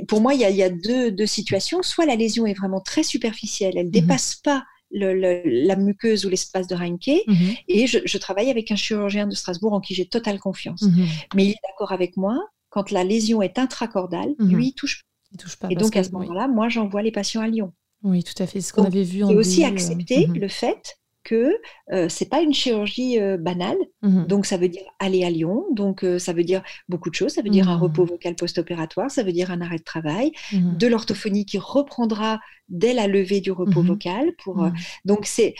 pour moi, il y a, deux, situations. Soit la lésion est vraiment très superficielle, elle ne dépasse pas la muqueuse ou l'espace de Reinke. Et je, je, travaille avec un chirurgien de Strasbourg en qui j'ai totale confiance. Mais il est d'accord avec moi quand la lésion est intracordale, mhm. lui, il touche, il touche pas. Et donc, à ce moment-là, moi, j'envoie les patients à Lyon. Oui, tout à fait. C'est ce qu'on avait vu en C'est aussi accepter mhm. le fait que euh, c'est pas une chirurgie euh, banale. Mhm. Donc, ça veut dire aller à Lyon. Donc, euh, ça veut dire beaucoup de choses. Ça veut dire un repos vocal post-opératoire. Ça veut dire un arrêt de travail, de l'orthophonie qui reprendra dès la levée du repos vocal. Pour, donc, c'est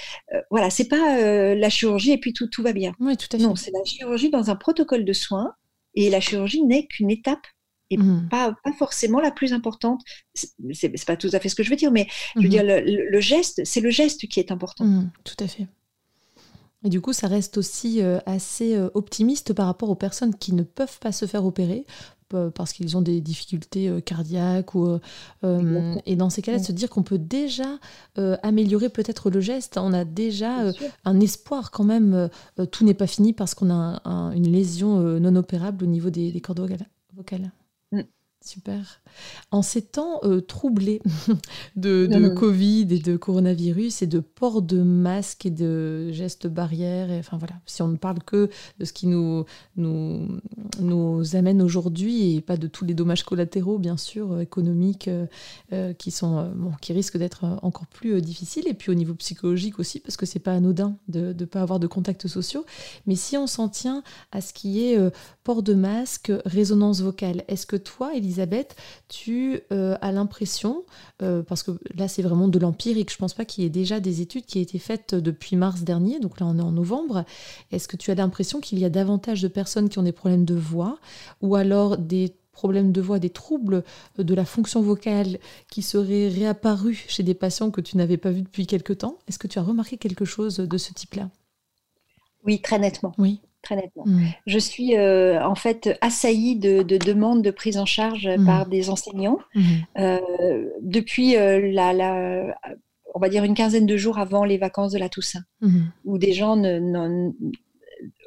voilà, c'est pas la chirurgie et puis tout, tout va bien. Oui, tout à fait. Non, c'est la chirurgie dans un protocole de soins et la chirurgie n'est qu'une étape et mmh. pas, pas, forcément la plus importante. C'est pas tout à fait ce que je veux dire, mais je veux mmh. dire, le, geste, c'est le geste qui est important. Mmh, tout à fait. Et du coup, ça reste aussi euh, assez euh, optimiste par rapport aux personnes qui ne peuvent pas se faire opérer parce qu'ils ont des difficultés euh, cardiaques. Ou, euh, et dans ces cas-là, de se dire qu'on peut déjà euh, améliorer peut-être le geste. On a déjà un espoir quand même. tout n'est pas fini parce qu'on a une lésion non opérable au niveau des, des cordes vocales. Super. En ces temps euh, troublés de, Covid et de coronavirus et de port de masques et de gestes barrières, et, enfin voilà, si on ne parle que de ce qui nous, nous, nous amène aujourd'hui et pas de tous les dommages collatéraux, bien sûr, euh, économiques, euh, qui, sont, bon, qui risquent d'être encore plus difficiles, et puis au niveau psychologique aussi, parce que c'est pas anodin de ne pas avoir de contacts sociaux. Mais si on s'en tient à ce qui est port de masque, résonance vocale, est-ce que toi, Elisabeth, Elisabeth, tu euh, as l'impression, euh, parce que là c'est vraiment de l'empirique, je pense pas qu'il y ait déjà des études qui aient été faites depuis mars dernier, donc là on est en novembre, est-ce que tu as l'impression qu'il y a davantage de personnes qui ont des problèmes de voix ou alors des problèmes de voix, des troubles de la fonction vocale qui seraient réapparus chez des patients que tu n'avais pas vus depuis quelque temps? Est-ce que tu as remarqué quelque chose de ce type-là? Oui, très nettement. Oui très nettement. Mm. Je suis euh, en fait assaillie de, demandes de prise en charge mm. par des enseignants mm. euh, depuis euh, la, on va dire une quinzaine de jours avant les vacances de la Toussaint, où des gens ne,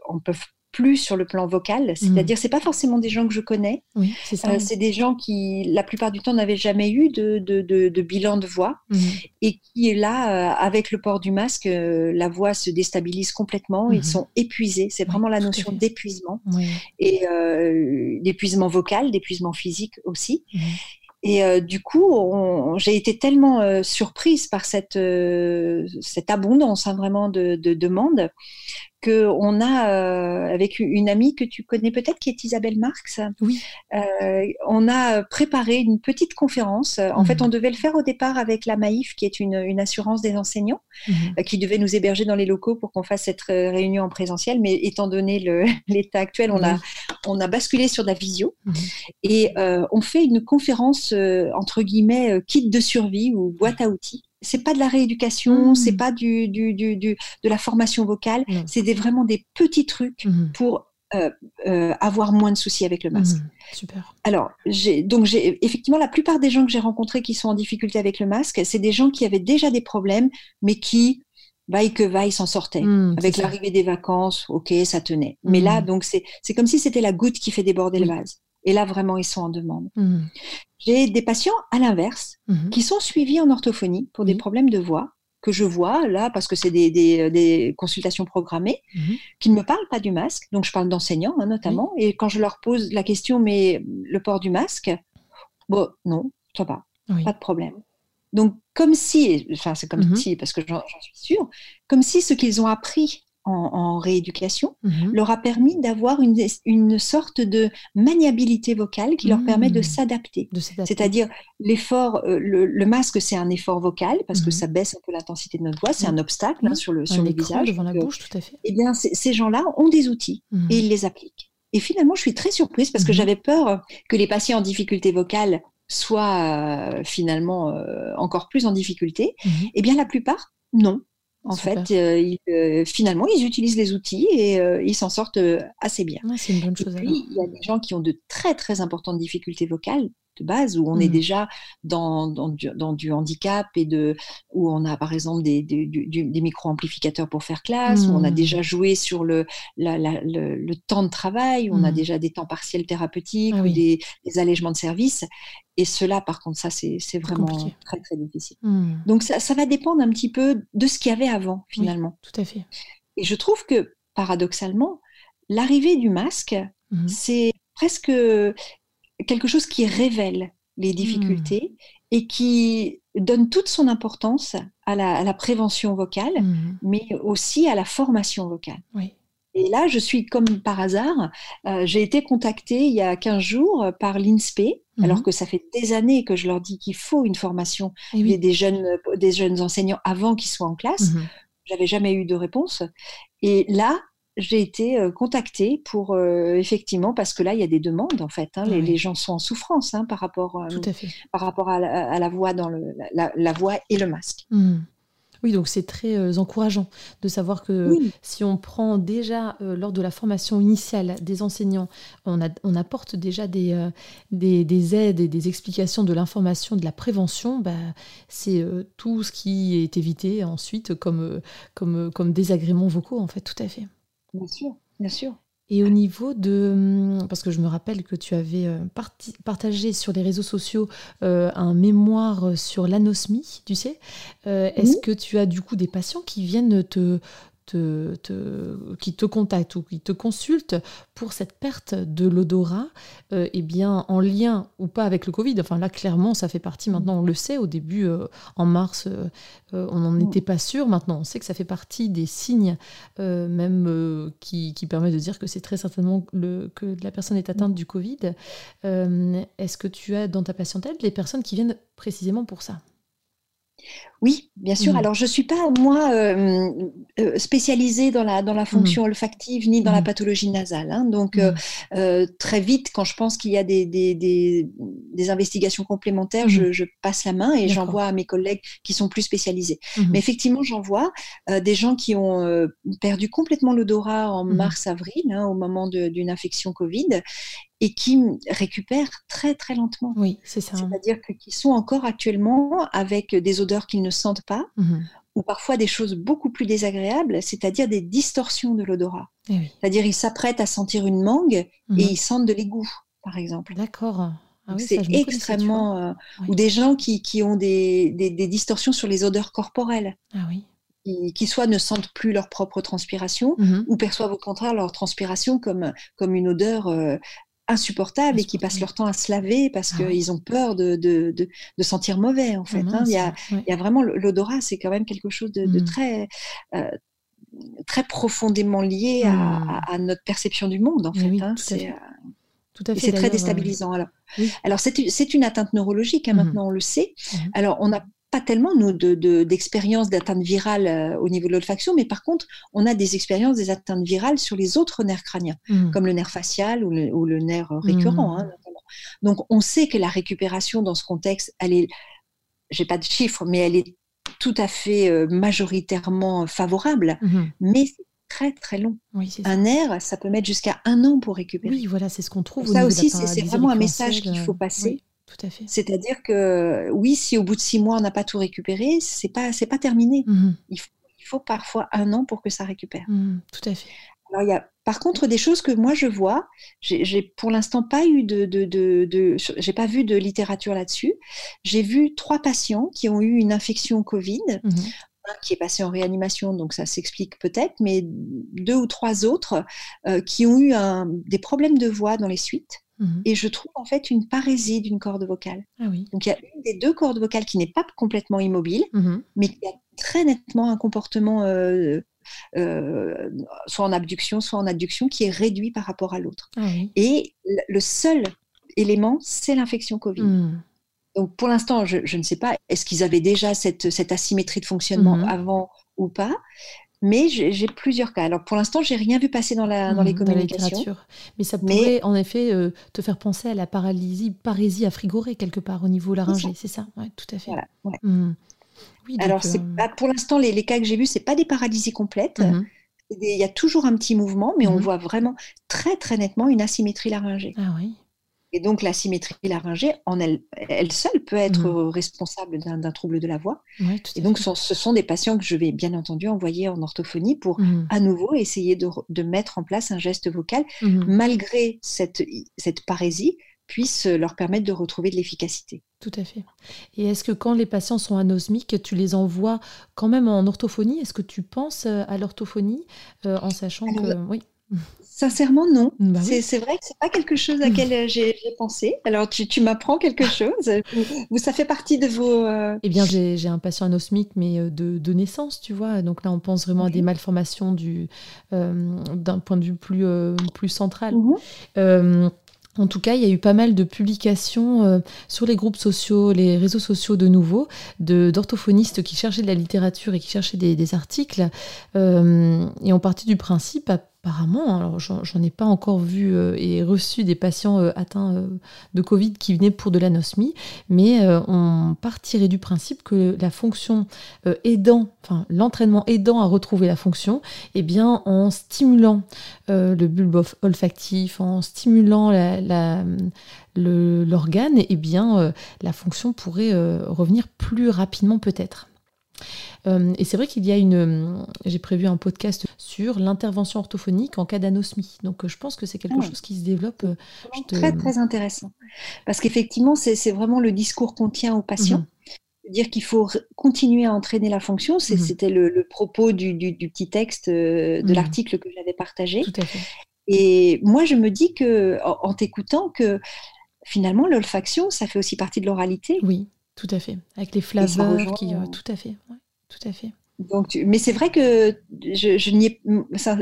on peut plus sur le plan vocal. C'est-à-dire, c'est pas forcément des gens que je connais. c'est euh, des gens qui, la plupart du temps, n'avaient jamais eu de, de, bilan de voix mm. et qui, là, euh, avec le port du masque, euh, la voix se déstabilise complètement. Ils mm-hmm. sont épuisés. C'est vraiment la notion d'épuisement et d'épuisement vocal, d'épuisement physique aussi. Mm. Et du coup, j'ai été tellement surprise par cette, cette abondance hein, vraiment de, de demandes qu'on a euh, avec une amie que tu connais peut-être, qui est Isabelle Marx. Oui. Euh, on a préparé une petite conférence. En fait, mhm. on devait le faire au départ avec la Maïf, qui est une, une assurance des enseignants, mhm. euh, qui devait nous héberger dans les locaux pour qu'on fasse cette réunion en présentiel. Mais étant donné l'état actuel, on, a, on a basculé sur la visio. Mhm. Et on fait une conférence, entre guillemets, kit de survie ou boîte à outils c'est pas de la rééducation, mmh. c'est pas du, du, du, de la formation vocale, c'est des, vraiment des petits trucs mmh. pour euh, euh, avoir moins de soucis avec le masque. Mmh. Super. Alors, j'ai, donc j'ai effectivement la plupart des gens que j'ai rencontrés qui sont en difficulté avec le masque, c'est des gens qui avaient déjà des problèmes, mais qui vaille que vaille s'en sortaient. avec l'arrivée des vacances, ok, ça tenait. Mais là, donc c'est c'est comme si c'était la goutte qui fait déborder le vase. Et là, vraiment, ils sont en demande. J'ai des patients à l'inverse mhm. qui sont suivis en orthophonie pour des problèmes de voix que je vois là parce que c'est des, des, consultations programmées qui ne me parlent pas du masque. Donc je parle d'enseignants hein, notamment. Et quand je leur pose la question, mais le port du masque, bon, non, ça va, pas de problème. Donc comme si, enfin c'est comme si, parce que j'en suis sûre, comme si ce qu'ils ont appris en, rééducation mhm. leur a permis d'avoir une, une, sorte de maniabilité vocale qui leur permet de mhm. s'adapter. C'est-à-dire l'effort, euh, le, masque c'est un effort vocal parce que mhm. ça baisse un peu l'intensité de notre voix, c'est un obstacle hein, sur le, sur le visage. devant la bouche, tout à fait. Eh bien, ces gens-là ont des outils et ils les appliquent. Et finalement, je suis très surprise parce que j'avais peur que les patients en difficulté vocale soient euh, finalement euh, encore plus en difficulté. Eh bien, la plupart, non. En fait, euh, euh, finalement, ils utilisent les outils et euh, ils s'en sortent assez bien. c'est une bonne chose. puis, il y a des gens qui ont de très très importantes difficultés vocales de base, où on est mmh. déjà dans, dans, du, handicap et de, où on a par exemple des, des, des micro-amplificateurs pour faire classe, où on a mmh. déjà joué sur le, le, temps de travail, où on a mmh. déjà des temps partiels thérapeutiques, ah ou des, des allègements de services. Et cela, par contre, ça, c'est vraiment très, très difficile. Donc, ça, ça, va dépendre un petit peu de ce qu'il y avait avant, finalement. tout à fait. Et je trouve que, paradoxalement, l'arrivée du masque, c'est presque quelque chose qui révèle les hmm. difficultés et qui donne toute son importance à la, prévention vocale, hmm. mais aussi à la formation vocale. Et là, je suis comme par hasard, euh, j'ai été contactée il y a 15 jours par l'INSPE, hmm. alors que ça fait des années que je leur dis qu'il faut une formation eh des, jeunes, des jeunes enseignants avant qu'ils soient en classe. J'avais jamais eu de réponse. Et là, j'ai été euh, contactée pour euh, effectivement parce que là il y a des demandes en fait. Hein, les, gens sont en souffrance hein, par rapport euh, par rapport à la, voix dans le la, voix et le masque. Mmh. Oui, donc c'est très encourageant de savoir que si on prend déjà lors de la formation initiale des enseignants, on, a, on apporte déjà des, des, aides et des explications de l'information, de la prévention, bah, c'est tout ce qui est évité ensuite comme, comme, comme désagréments vocaux, en fait, tout à fait. Bien sûr, bien sûr. Et au niveau de... Hum, parce que je me rappelle que tu avais euh, partagé sur les réseaux sociaux euh, un mémoire sur l'anosmie, tu sais. Euh, est-ce que tu as du coup des patients qui viennent te, te, qui te contactent ou qui te consultent pour cette perte de l'odorat, euh, eh bien, en lien ou pas avec le Covid. Enfin, là, clairement, ça fait partie, maintenant, on le sait, au début, euh, en mars, euh, on n'en était pas sûr. Maintenant, on sait que ça fait partie des signes, même qui, qui permettent de dire que c'est très certainement le, que la personne est atteinte du Covid. Est-ce que tu as dans ta patientèle des personnes qui viennent précisément pour ça? Oui, bien sûr. Mmh. Alors, je ne suis pas, moi, euh, euh, spécialisée dans la, dans la fonction mmh. olfactive ni dans la mmh. pathologie nasale. Hein. Donc, euh, très vite, quand je pense qu'il y a des, des, des, investigations complémentaires, je, passe la main et j'envoie à mes collègues qui sont plus spécialisés. Mais effectivement, j'envoie des gens qui ont perdu complètement l'odorat en mars-avril, hein, au moment d'une infection Covid, et qui récupèrent très très lentement. Oui, c'est ça. C'est-à-dire qu'ils sont encore actuellement avec des odeurs qu'ils ne sentent pas, mhm. ou parfois des choses beaucoup plus désagréables, c'est-à-dire des distorsions de l'odorat. Eh c'est-à-dire ils s'apprêtent à sentir une mangue et mhm. ils sentent de l'égout, par exemple. D'accord. Ah c'est extrêmement. Euh, ou des gens qui, qui ont des, des, distorsions sur les odeurs corporelles. Ah oui. Qui, soit ne sentent plus leur propre transpiration, mhm. ou perçoivent au contraire leur transpiration comme, comme une odeur euh, insupportables et qui passent leur temps à se laver parce ah qu'ils ont peur de, de, de, sentir mauvais en fait. Hein. Il, y a, il, y a, vraiment l'odorat, c'est quand même quelque chose de, mmh. très euh, très profondément lié à, notre perception du monde, en fait. Hein. c'est c'est très déstabilisant. Alors, alors c'est une atteinte neurologique, hein, maintenant on le sait. Alors, on n'a pas tellement, nous, d'expériences de, d'atteinte virale euh, au niveau de l'olfaction, mais par contre, on a des expériences des atteintes virales sur les autres nerfs crâniens, mmh. comme le nerf facial ou le, nerf récurrent. Mmh. Hein, Donc, on sait que la récupération dans ce contexte, elle est, j'ai pas de chiffres, mais elle est tout à fait euh, majoritairement favorable, mmh. mais très très long. un nerf, ça peut mettre jusqu'à un an pour récupérer. Oui, voilà, c'est ce qu'on trouve. ça aussi, c'est vraiment un message qu'il faut passer. Tout à fait. C'est-à-dire que oui, si au bout de six mois on n'a pas tout récupéré, c'est pas c'est pas terminé. Mmh il, faut, parfois un an pour que ça récupère. Mmh, tout à fait. Alors il y a par contre des choses que moi je vois. J'ai pour l'instant pas eu de, de, de, j'ai pas vu de littérature là-dessus. J'ai vu trois patients qui ont eu une infection Covid. Mmh un qui est passé en réanimation, donc ça s'explique peut-être, mais deux ou trois autres euh, qui ont eu un, des problèmes de voix dans les suites. Mmh et je trouve en fait une parésie d'une corde vocale. Ah oui. Donc il y a une des deux cordes vocales qui n'est pas complètement immobile, mmh mais qui a très nettement un comportement, euh, euh, soit en abduction, soit en adduction, qui est réduit par rapport à l'autre. Ah et le seul élément, c'est l'infection Covid. Mmh. Donc pour l'instant, je, ne sais pas, est-ce qu'ils avaient déjà cette, cette, asymétrie de fonctionnement avant ou pas? Mais j'ai plusieurs cas. Alors pour l'instant, j'ai rien vu passer dans, la, dans les mmh, communications. mais ça pourrait en effet euh, te faire penser à la paralysie, parésie à frigorée quelque part au niveau laryngé, c'est ça Oui, tout à fait. Voilà, mmh. oui, Alors euh, pour l'instant, les, les, cas que j'ai vus, c'est pas des paralysies complètes. Mmh. Il y a toujours un petit mouvement, mais on voit vraiment très très nettement une asymétrie laryngée. Ah oui. Et donc la symétrie laryngée, en elle, elle seule, peut être mmh. responsable d'un trouble de la voix. et donc ce sont des patients que je vais bien entendu envoyer en orthophonie pour mmh. à nouveau essayer de, mettre en place un geste vocal, mmh. malgré cette, cette parésie, puisse leur permettre de retrouver de l'efficacité. Tout à fait. Et est-ce que quand les patients sont anosmiques, tu les envoies quand même en orthophonie? Est-ce que tu penses euh, à l'orthophonie euh, en sachant que... Oui. Sincèrement, non. Bah c'est vrai que c'est pas quelque chose à laquelle euh, j'ai pensé. Alors, tu, m'apprends quelque chose. Vous, ça fait partie de vos. Euh, eh bien, j'ai un patient anosmique, mais euh, de, naissance, tu vois. Donc là, on pense vraiment à des malformations d'un point de vue plus, plus central. Mhm. En tout cas, il y a eu pas mal de publications sur les groupes sociaux, les réseaux sociaux de nouveau, d'orthophonistes qui cherchaient de la littérature et qui cherchaient des, articles. et on partit du principe, apparemment, alors j'en ai pas encore vu euh, et reçu des patients euh, atteints euh, de Covid qui venaient pour de l'anosmie, mais on partirait du principe que la fonction aidant, enfin l'entraînement aidant à retrouver la fonction, eh bien en stimulant le bulbe olfactif, en stimulant l'organe, eh bien la fonction pourrait revenir plus rapidement peut-être. Euh, et c'est vrai qu'il y a une. Euh, j'ai prévu un podcast sur l'intervention orthophonique en cas d'anosmie. Donc euh, je pense que c'est quelque ah. chose qui se développe. Très, très intéressant. Parce qu'effectivement, c'est vraiment le discours qu'on tient aux patients. Mhm. Dire qu'il faut continuer à entraîner la fonction, mhm. c'était le, propos du, petit texte de mhm. l'article que j'avais partagé. Tout à fait. Et moi, je me dis que, en, t'écoutant, que finalement, l'olfaction, ça fait aussi partie de l'oralité. Oui, tout à fait. Avec les flaveurs qui. tout à fait tout à fait. Donc, mais c'est vrai que je, je n'y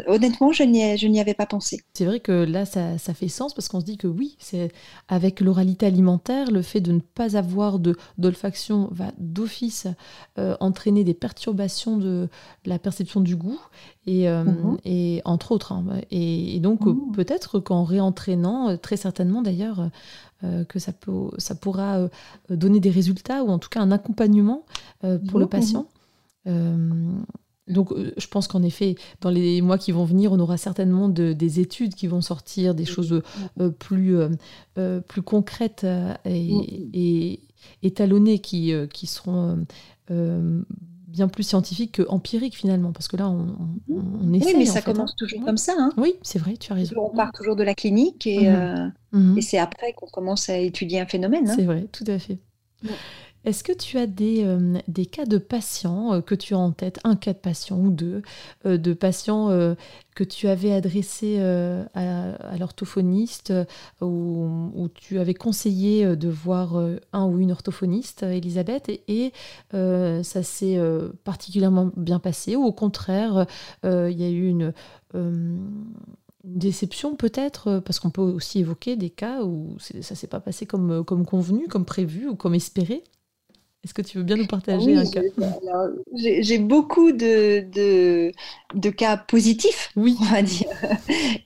honnêtement, je n'y, je n'y avais pas pensé. C'est vrai que là, ça, ça fait sens parce qu'on se dit que oui, c'est avec l'oralité alimentaire, le fait de ne pas avoir de d'olfaction va d'office euh, entraîner des perturbations de la perception du goût et, euh, mhm. et entre autres. Hein. et, donc mhm. peut-être qu'en réentraînant, euh, très certainement d'ailleurs, que ça, peut, ça pourra donner des résultats ou en tout cas un accompagnement pour le mhm. patient. Euh, donc, euh, je pense qu'en effet, dans les mois qui vont venir, on aura certainement des études qui vont sortir, des choses euh, plus, plus concrètes et, étalonnées qui, qui seront bien plus scientifiques qu'empiriques finalement, parce que là, on, on, essaie. Oui, mais ça hein. commence toujours comme ça. Hein. Oui, c'est vrai, tu as raison. On part toujours de la clinique et, mmh. Mmh. et c'est après qu'on commence à étudier un phénomène. Hein. C'est vrai, tout à fait. Est-ce que tu as des, euh, cas de patients euh, que tu as en tête, un cas de patient ou deux, euh, de patients que tu avais adressés à, l'orthophoniste ou, tu avais conseillé de voir un ou une orthophoniste, Elisabeth, et, ça s'est particulièrement bien passé ou au contraire, il y a eu une déception peut-être, parce qu'on peut aussi évoquer des cas où ça s'est pas passé comme convenu, comme prévu ou comme espéré? Est-ce que tu veux bien nous partager un cas J'ai beaucoup de, de, cas positifs, oui. on va dire.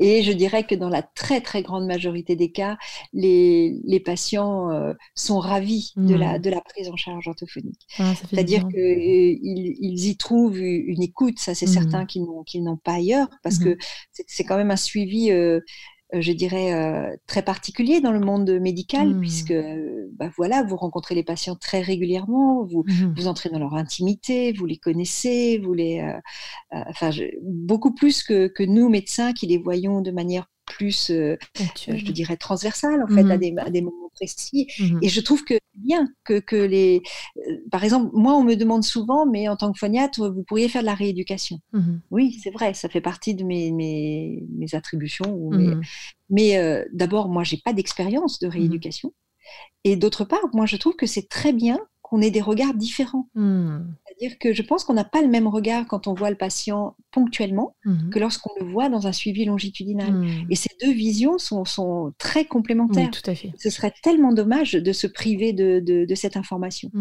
Et je dirais que dans la très très grande majorité des cas, les, les patients euh, sont ravis de, la, hmm. de la prise en charge orthophonique. Ah, C'est-à-dire qu'ils ils y trouvent une écoute, ça c'est hmm. certain qu'ils n'ont pas ailleurs, parce hmm. que c'est quand même un suivi euh, euh, je dirais, euh, très particulier dans le monde médical, mmh. puisque bah, voilà, vous rencontrez les patients très régulièrement, vous, mmh. vous entrez dans leur intimité, vous les connaissez, vous les, euh, enfin, beaucoup plus que, que, nous médecins qui les voyons de manière plus, je dirais, transversale en fait, à, mmh. des, à, des, moments précis. Et je trouve que bien que, que les, par exemple, moi on me demande souvent, mais en tant que phoniatre, vous pourriez faire de la rééducation. Oui, c'est vrai, ça fait partie de mes, mes, mes attributions. Ou mais d'abord, moi, j'ai pas d'expérience de rééducation. Et d'autre part, moi, je trouve que c'est très bien qu'on ait des regards différents. Mmh. C'est-à-dire que je pense qu'on n'a pas le même regard quand on voit le patient ponctuellement mmh. que lorsqu'on le voit dans un suivi longitudinal. Mmh. Et ces deux visions sont, sont très complémentaires. tout à fait. Ce serait tellement dommage de se priver de, de, cette information.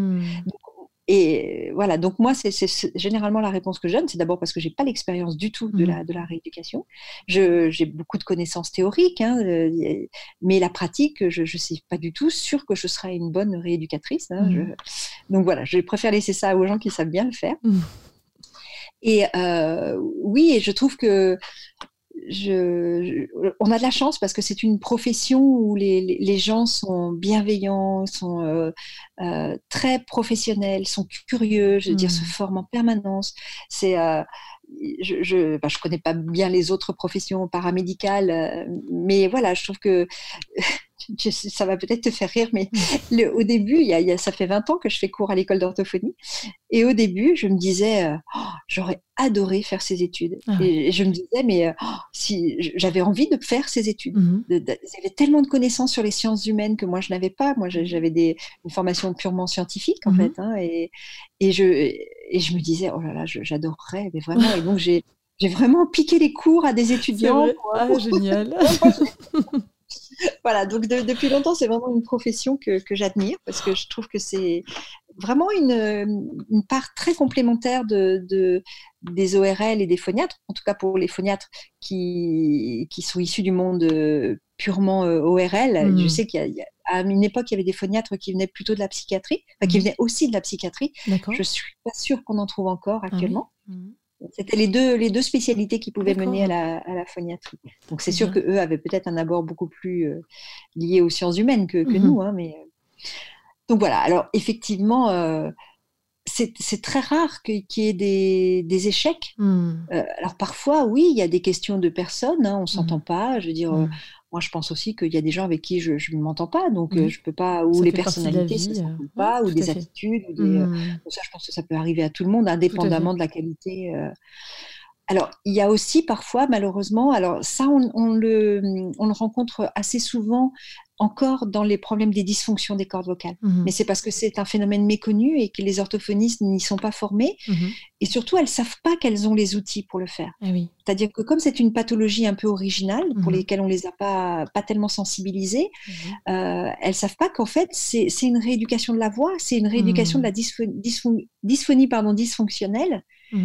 Et voilà, donc moi, c'est généralement la réponse que je donne. C'est d'abord parce que j'ai pas l'expérience du tout de, mmh. la, de la rééducation. J'ai beaucoup de connaissances théoriques, hein, euh, mais la pratique, je ne suis pas du tout sûre que je serai une bonne rééducatrice. Hein, mmh. Donc voilà, je préfère laisser ça aux gens qui savent bien le faire. Mmh. Et euh, oui, et je trouve que je, on a de la chance parce que c'est une profession où les, les, gens sont bienveillants, sont euh, euh, très professionnels, sont curieux, je veux dire, se mmh. forment en permanence. C'est euh, je, je, je, connais pas bien les autres professions paramédicales, mais voilà, je trouve que ça va peut-être te faire rire, mais mmh. au début, il y a, ça fait 20 ans que je fais cours à l'école d'orthophonie. Et au début, je me disais, euh, oh, j'aurais adoré faire ces études. Ah et, je me disais, mais euh, oh, si j'avais envie de faire ces études. Mmh il y avait tellement de connaissances sur les sciences humaines que moi, je n'avais pas. Moi, j'avais des, une formation purement scientifique, en mmh fait. Hein, et, et, je, et je me disais, oh là là, j'adorerais, mais vraiment. Et donc, j'ai. J'ai vraiment piqué les cours à des étudiants. Ah, génial. voilà, donc depuis longtemps, c'est vraiment une profession que, j'admire parce que je trouve que c'est vraiment une, part très complémentaire de, des ORL et des phoniatres, en tout cas pour les phoniatres qui, qui sont issus du monde euh, purement euh, ORL. Je mmh. sais qu'à une époque, il y avait des phoniatres qui venaient plutôt de la psychiatrie, qui mmh. venaient aussi de la psychiatrie. Je suis pas sûre qu'on en trouve encore ah actuellement. Mmh. C'était les deux, les deux spécialités qui pouvaient mener à la, à la phoniatrie. Donc c'est sûr qu'eux avaient peut-être un abord beaucoup plus euh, lié aux sciences humaines que, que mhm. nous. Hein, mais... Euh. Donc voilà, alors effectivement, euh, c'est très rare qu'il y ait des, des échecs. Hmm. alors parfois, oui, il y a des questions de personnes, hein, on ne s'entend hmm. pas. Je veux dire, hmm. Moi, je pense aussi qu'il y a des gens avec qui je ne m'entends pas, donc je euh, je peux pas, ou les personnalités ne se sentent euh, pas, ou des attitudes. Ou euh, mmh. ça, je pense que ça peut arriver à tout le monde, indépendamment de la qualité. Alors, il y a aussi parfois, malheureusement, alors ça, on, le, on le rencontre assez souvent encore dans les problèmes des dysfonctions des cordes vocales. Mmh Mais c'est parce que c'est un phénomène méconnu et que les orthophonistes n'y sont pas formés. Mmh et surtout, elles ne savent pas qu'elles ont les outils pour le faire. Ah C'est-à-dire que comme c'est une pathologie un peu originale, pour mmh lesquelles on ne les a pas, pas tellement sensibilisées, euh, elles ne savent pas qu'en fait, c'est une rééducation de la voix, c'est une rééducation de la dysphonie, dysphonie pardon, dysfonctionnelle.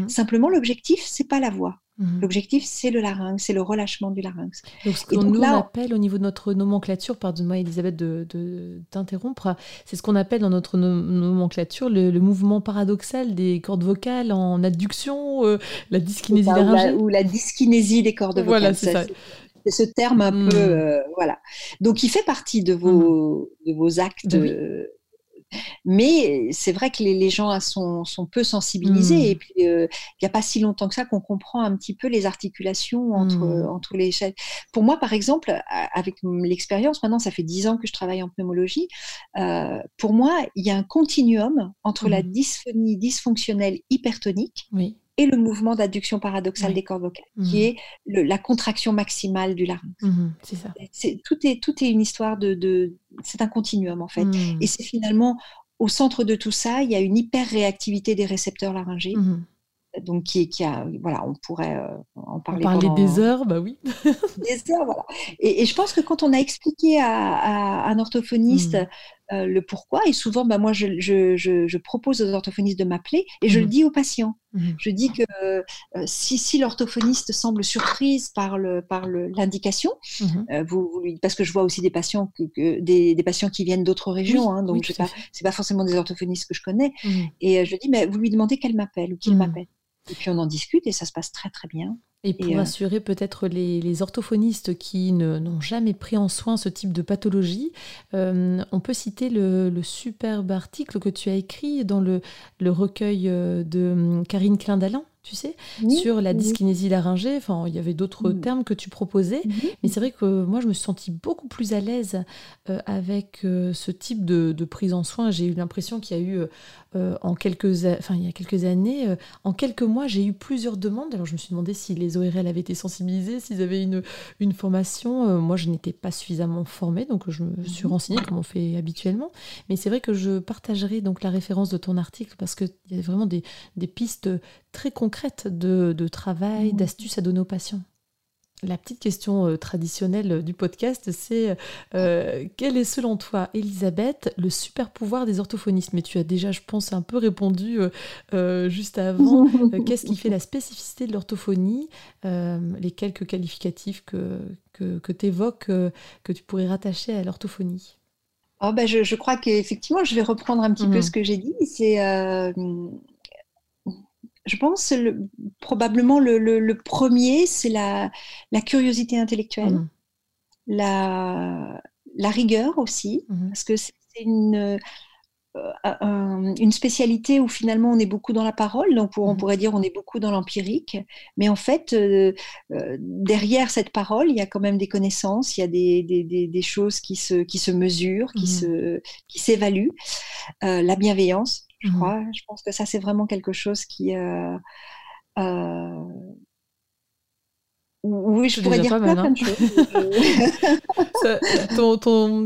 Simplement, l'objectif, c'est pas la voix. Mhm. L'objectif, c'est le larynx, c'est le relâchement du larynx. Donc, ce qu'on nous appelle au niveau de notre nomenclature, pardonne-moi Elisabeth de, t'interrompre, c'est ce qu'on appelle dans notre nomenclature le, mouvement paradoxal des cordes vocales en adduction, euh, la dyskinésie laryngée. Ou la dyskinésie des cordes vocales. Voilà, c'est ça. C'est ce terme un peu, hmm. euh, voilà. Donc, il fait partie de vos, hmm. de vos actes mais c'est vrai que les, gens sont, sont, peu sensibilisés. Mmh. Et puis, il n'y a pas si longtemps que ça qu'on comprend un petit peu les articulations entre, mmh. entre les chaînes. Pour moi, par exemple, avec l'expérience, maintenant, ça fait dix ans que je travaille en pneumologie. pour moi, il y a un continuum entre la dysphonie dysfonctionnelle hypertonique oui et le mouvement d'adduction paradoxale des cordes vocales, qui mmh. est la contraction maximale du larynx. Mmh, c'est ça. tout, est, tout est une histoire de. c'est un continuum, en fait. Mmh. Et c'est finalement, au centre de tout ça, il y a une hyper-réactivité des récepteurs laryngés. Donc, qui, qui, a, voilà, on pourrait euh, en parler. Parler des heures, bah oui. des heures, voilà. Et, je pense que quand on a expliqué à, un orthophoniste euh, le pourquoi. Et souvent, bah, moi, je, je, je, propose aux orthophonistes de m'appeler et je le mhm. dis aux patients. Mhm. Je dis que euh, si, si l'orthophoniste semble surprise par l'indication, par mhm. euh, vous, vous, parce que je vois aussi des patients, que, des, des, patients qui viennent d'autres régions, hein, donc ce n'est pas, forcément des orthophonistes que je connais. Et je dis, mais vous lui demandez qu'elle m'appelle ou qu'il m'appelle. Et puis on en discute et ça se passe très très bien. Et pour euh, assurer peut-être les, orthophonistes qui n'ont jamais pris en soin ce type de pathologie, euh, on peut citer le, superbe article que tu as écrit dans le, le recueil euh, de hum, Karine Klein-Dalin tu sais, sur la dyskinésie laryngée. Enfin, il y avait d'autres termes que tu proposais, mais c'est vrai que moi, je me suis sentie beaucoup plus à l'aise euh, avec euh, ce type de, prise en soin. J'ai eu l'impression qu'il y a eu, euh, en quelques, enfin, il y a quelques années, en quelques mois, j'ai eu plusieurs demandes. Alors, je me suis demandé si les ORL avaient été sensibilisés, s'ils avaient une, une formation. moi, je n'étais pas suffisamment formée, donc je me suis mm-hmm. renseignée comme on fait habituellement. Mais c'est vrai que je partagerai donc la référence de ton article parce qu'il y a vraiment des, des pistes très concrètes de, travail, mmh. d'astuces à donner aux patients. La petite question euh, traditionnelle du podcast, c'est euh, quel est selon toi, Elisabeth, le super pouvoir des orthophonistes? Mais tu as déjà, je pense, un peu répondu euh, juste avant. Qu'est-ce qui fait la spécificité de l'orthophonie? Les quelques qualificatifs que, que, tu évoques, que tu pourrais rattacher à l'orthophonie? Oh ben je, crois qu'effectivement, je vais reprendre un petit peu mmh. ce que j'ai dit. C'est je pense le, probablement le, premier, c'est la, curiosité intellectuelle, mmh. la, rigueur aussi, mmh. parce que c'est une, euh, une spécialité où finalement on est beaucoup dans la parole, donc on mmh. pourrait dire on est beaucoup dans l'empirique, mais en fait euh, euh, derrière cette parole il y a quand même des connaissances, il y a des, choses qui se, qui se mesurent, qui s'évaluent, la bienveillance, je mmh. crois. Je pense que ça, c'est vraiment quelque chose qui. Euh, euh, oui, je pourrais dire plein, hein. de choses.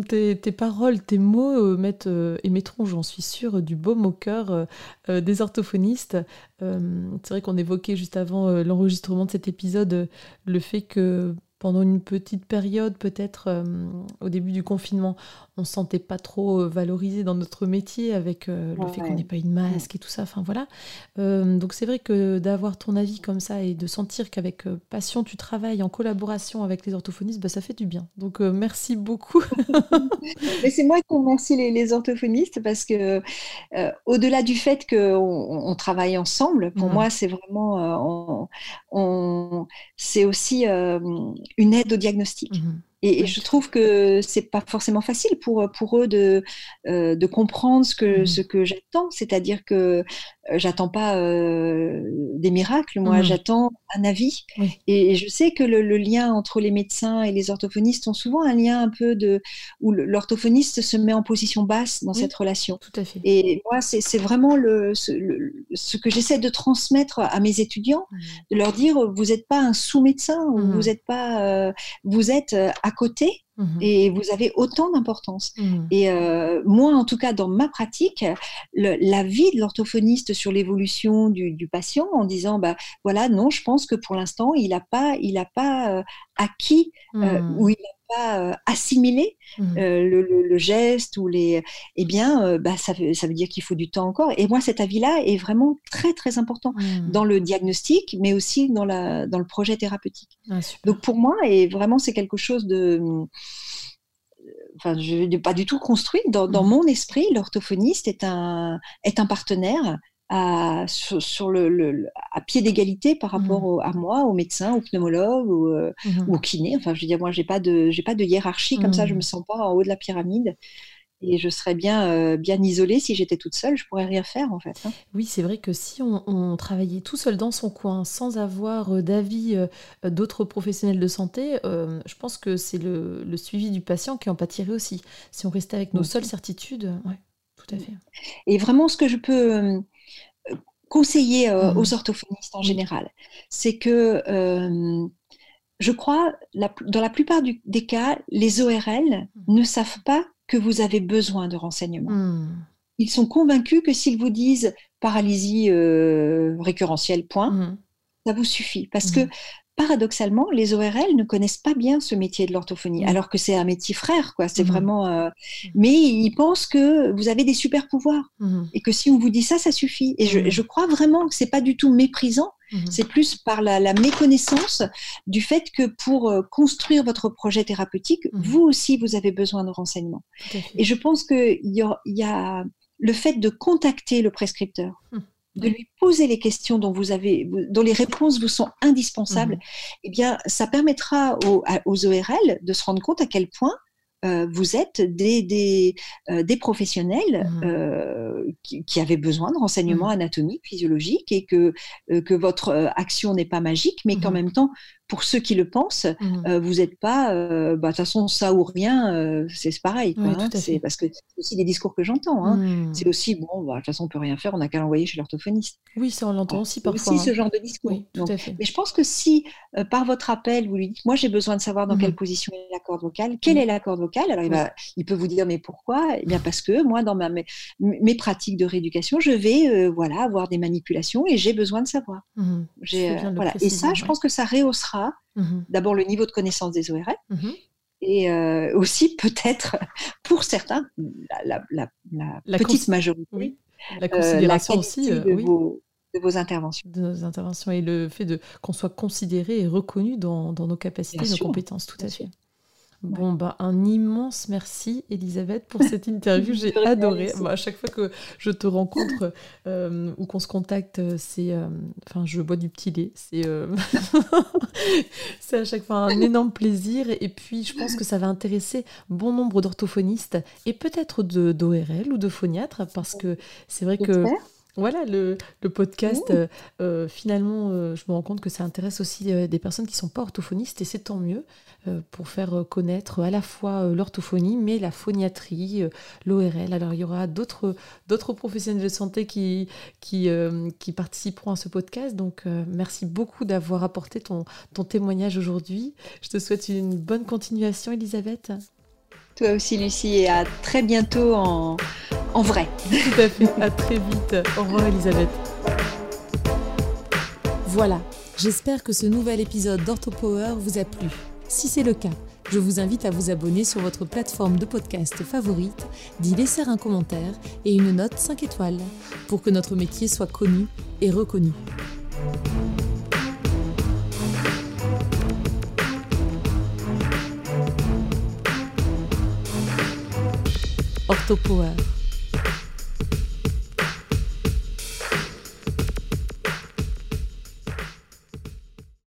tes, paroles, tes mots euh, mettent, et mettront, j'en suis sûre, du baume au cœur des orthophonistes. c'est vrai qu'on évoquait juste avant l'enregistrement de cet épisode le fait que pendant une petite période, peut-être euh, au début du confinement, on ne se sentait pas trop euh, valorisé dans notre métier avec euh, le fait qu'on n'ait pas une masque et tout ça. Enfin voilà. donc c'est vrai que d'avoir ton avis comme ça et de sentir qu'avec passion tu travailles en collaboration avec les orthophonistes, bah, ça fait du bien. Donc merci beaucoup. Mais c'est moi qui remercie les, orthophonistes parce que au-delà du fait qu'on on travaille ensemble, pour mmh. moi c'est vraiment, on, c'est aussi une aide au diagnostic. Mhm. Et, je trouve que c'est pas forcément facile pour, pour eux de, euh, de comprendre ce que, mmh. ce que j'attends. C'est-à-dire que j'attends pas euh, des miracles, moi, mmh. j'attends un avis. Et, je sais que le, lien entre les médecins et les orthophonistes ont souvent un lien un peu de où l'orthophoniste se met en position basse dans cette relation. Tout à fait. Et moi, c'est vraiment le, ce, que j'essaie de transmettre à mes étudiants, mmh. de leur dire vous n'êtes pas un sous-médecin, vous êtes pas, vous êtes à côté mmh et vous avez autant d'importance. Mmh. Et euh, moi, en tout cas, dans ma pratique, la vie de l'orthophoniste sur l'évolution du, patient, en disant, bah voilà, non, je pense que pour l'instant, il n'a pas, il a pas euh, acquis euh, mmh. ou il n'a pas assimilé le, geste ou les, eh bien, bah, ça, veut, ça veut dire qu'il faut du temps encore. Et moi, cet avis-là est vraiment très très important dans le diagnostic, mais aussi dans la dans le projet thérapeutique. Ah, Donc pour moi, et vraiment, c'est quelque chose de enfin, je n'ai pas du tout construit. Dans, mmh. mon esprit, l'orthophoniste est un, est un partenaire à, sur, le, à pied d'égalité par rapport mmh. à moi, au médecin, au pneumologue ou, euh, mmh. au kiné. Enfin, je veux dire, moi, j'ai pas de, j'ai pas de hiérarchie comme ça. Je me sens pas en haut de la pyramide. et je serais bien, euh, bien isolée si j'étais toute seule. Je pourrais rien faire en fait. Hein. Oui, c'est vrai que si on, travaillait tout seul dans son coin, sans avoir euh, d'avis euh, d'autres professionnels de santé, je pense que c'est le, suivi du patient qui en pâtirait aussi. Si on restait avec nos seules certitudes, ouais, tout à fait. Et vraiment, ce que je peux conseiller mmh aux orthophonistes en général, c'est que je crois, dans la plupart des cas, les ORL mmh. ne savent pas que vous avez besoin de renseignements. Hmm. Ils sont convaincus que s'ils vous disent paralysie euh, récurrentielle, point, hmm. ça vous suffit. Parce que paradoxalement, les ORL ne connaissent pas bien ce métier de l'orthophonie, alors que c'est un métier frère, quoi. C'est vraiment. Euh, mais ils pensent que vous avez des super pouvoirs et que si on vous dit ça, ça suffit. Et je, je crois vraiment que c'est pas du tout méprisant. C'est plus par la, méconnaissance du fait que pour euh, construire votre projet thérapeutique, vous aussi, vous avez besoin de renseignements. Et je pense qu'il y, y, a le fait de contacter le prescripteur. De lui poser les questions dont vous avez, dont les réponses vous sont indispensables, eh bien, ça permettra aux, ORL de se rendre compte à quel point euh, vous êtes des, des, euh, des professionnels mmh. euh, qui, qui, avaient besoin de renseignements mmh. anatomiques, physiologiques, et que, que votre action n'est pas magique, mais qu'en même temps, pour ceux qui le pensent, mmh. euh, vous n'êtes pas, euh, bah, de toute façon, ça ou rien, euh, c'est pareil. Hein. c'est parce que c'est aussi des discours que j'entends. Hein. Mmh. C'est aussi, bon, bah, de toute façon, on peut rien faire, on n'a qu'à l'envoyer chez l'orthophoniste. Oui, ça, on l'entend aussi parfois. aussi ce hein. genre de discours. Mais je pense que si, par votre appel, vous lui dites, moi, j'ai besoin de savoir dans quelle mmh. position est la corde vocale, quelle est la corde vocale, alors il, va, il, peut vous dire, mais pourquoi? Eh bien, parce que moi, dans ma, mes, mes pratiques de rééducation, je vais voilà, avoir des manipulations et j'ai besoin de savoir. voilà. Et ça, je pense que ça rehaussera Mhm. D'abord le niveau de connaissance des ORL. Mhm. Et euh, aussi peut-être pour certains, la, petite majorité, la euh, considération aussi euh, de, vos, de, vos, interventions. De nos interventions et le fait de qu'on soit considéré et reconnu dans, nos capacités, nos compétences, tout à fait. Bon, bah, un immense merci, Elisabeth, pour cette interview. J'ai adoré. Bah, à chaque fois que je te rencontre euh, ou qu'on se contacte, c'est. Euh, enfin, je bois du petit lait. C'est euh, c'est à chaque fois un énorme plaisir. Et puis, je pense que ça va intéresser bon nombre d'orthophonistes et peut-être d'ORL ou de phoniatres, parce que c'est vrai que. Voilà, le, podcast, euh, euh, finalement, euh, je me rends compte que ça intéresse aussi des personnes qui ne sont pas orthophonistes et c'est tant mieux pour faire connaître à la fois l'orthophonie, mais la phoniatrie, l'ORL. Alors, il y aura d'autres professionnels de santé qui, qui, qui, participeront à ce podcast. Donc, merci beaucoup d'avoir apporté ton, ton témoignage aujourd'hui. Je te souhaite une bonne continuation, Elisabeth. Toi aussi, Lucie, et à très bientôt en, en vrai. Tout à fait, à très vite. Au revoir, Elisabeth. Voilà, j'espère que ce nouvel épisode d'OrthoPower vous a plu. Si c'est le cas, je vous invite à vous abonner sur votre plateforme de podcast favorite, d'y laisser un commentaire et une note 5 étoiles pour que notre métier soit connu et reconnu. Orthopower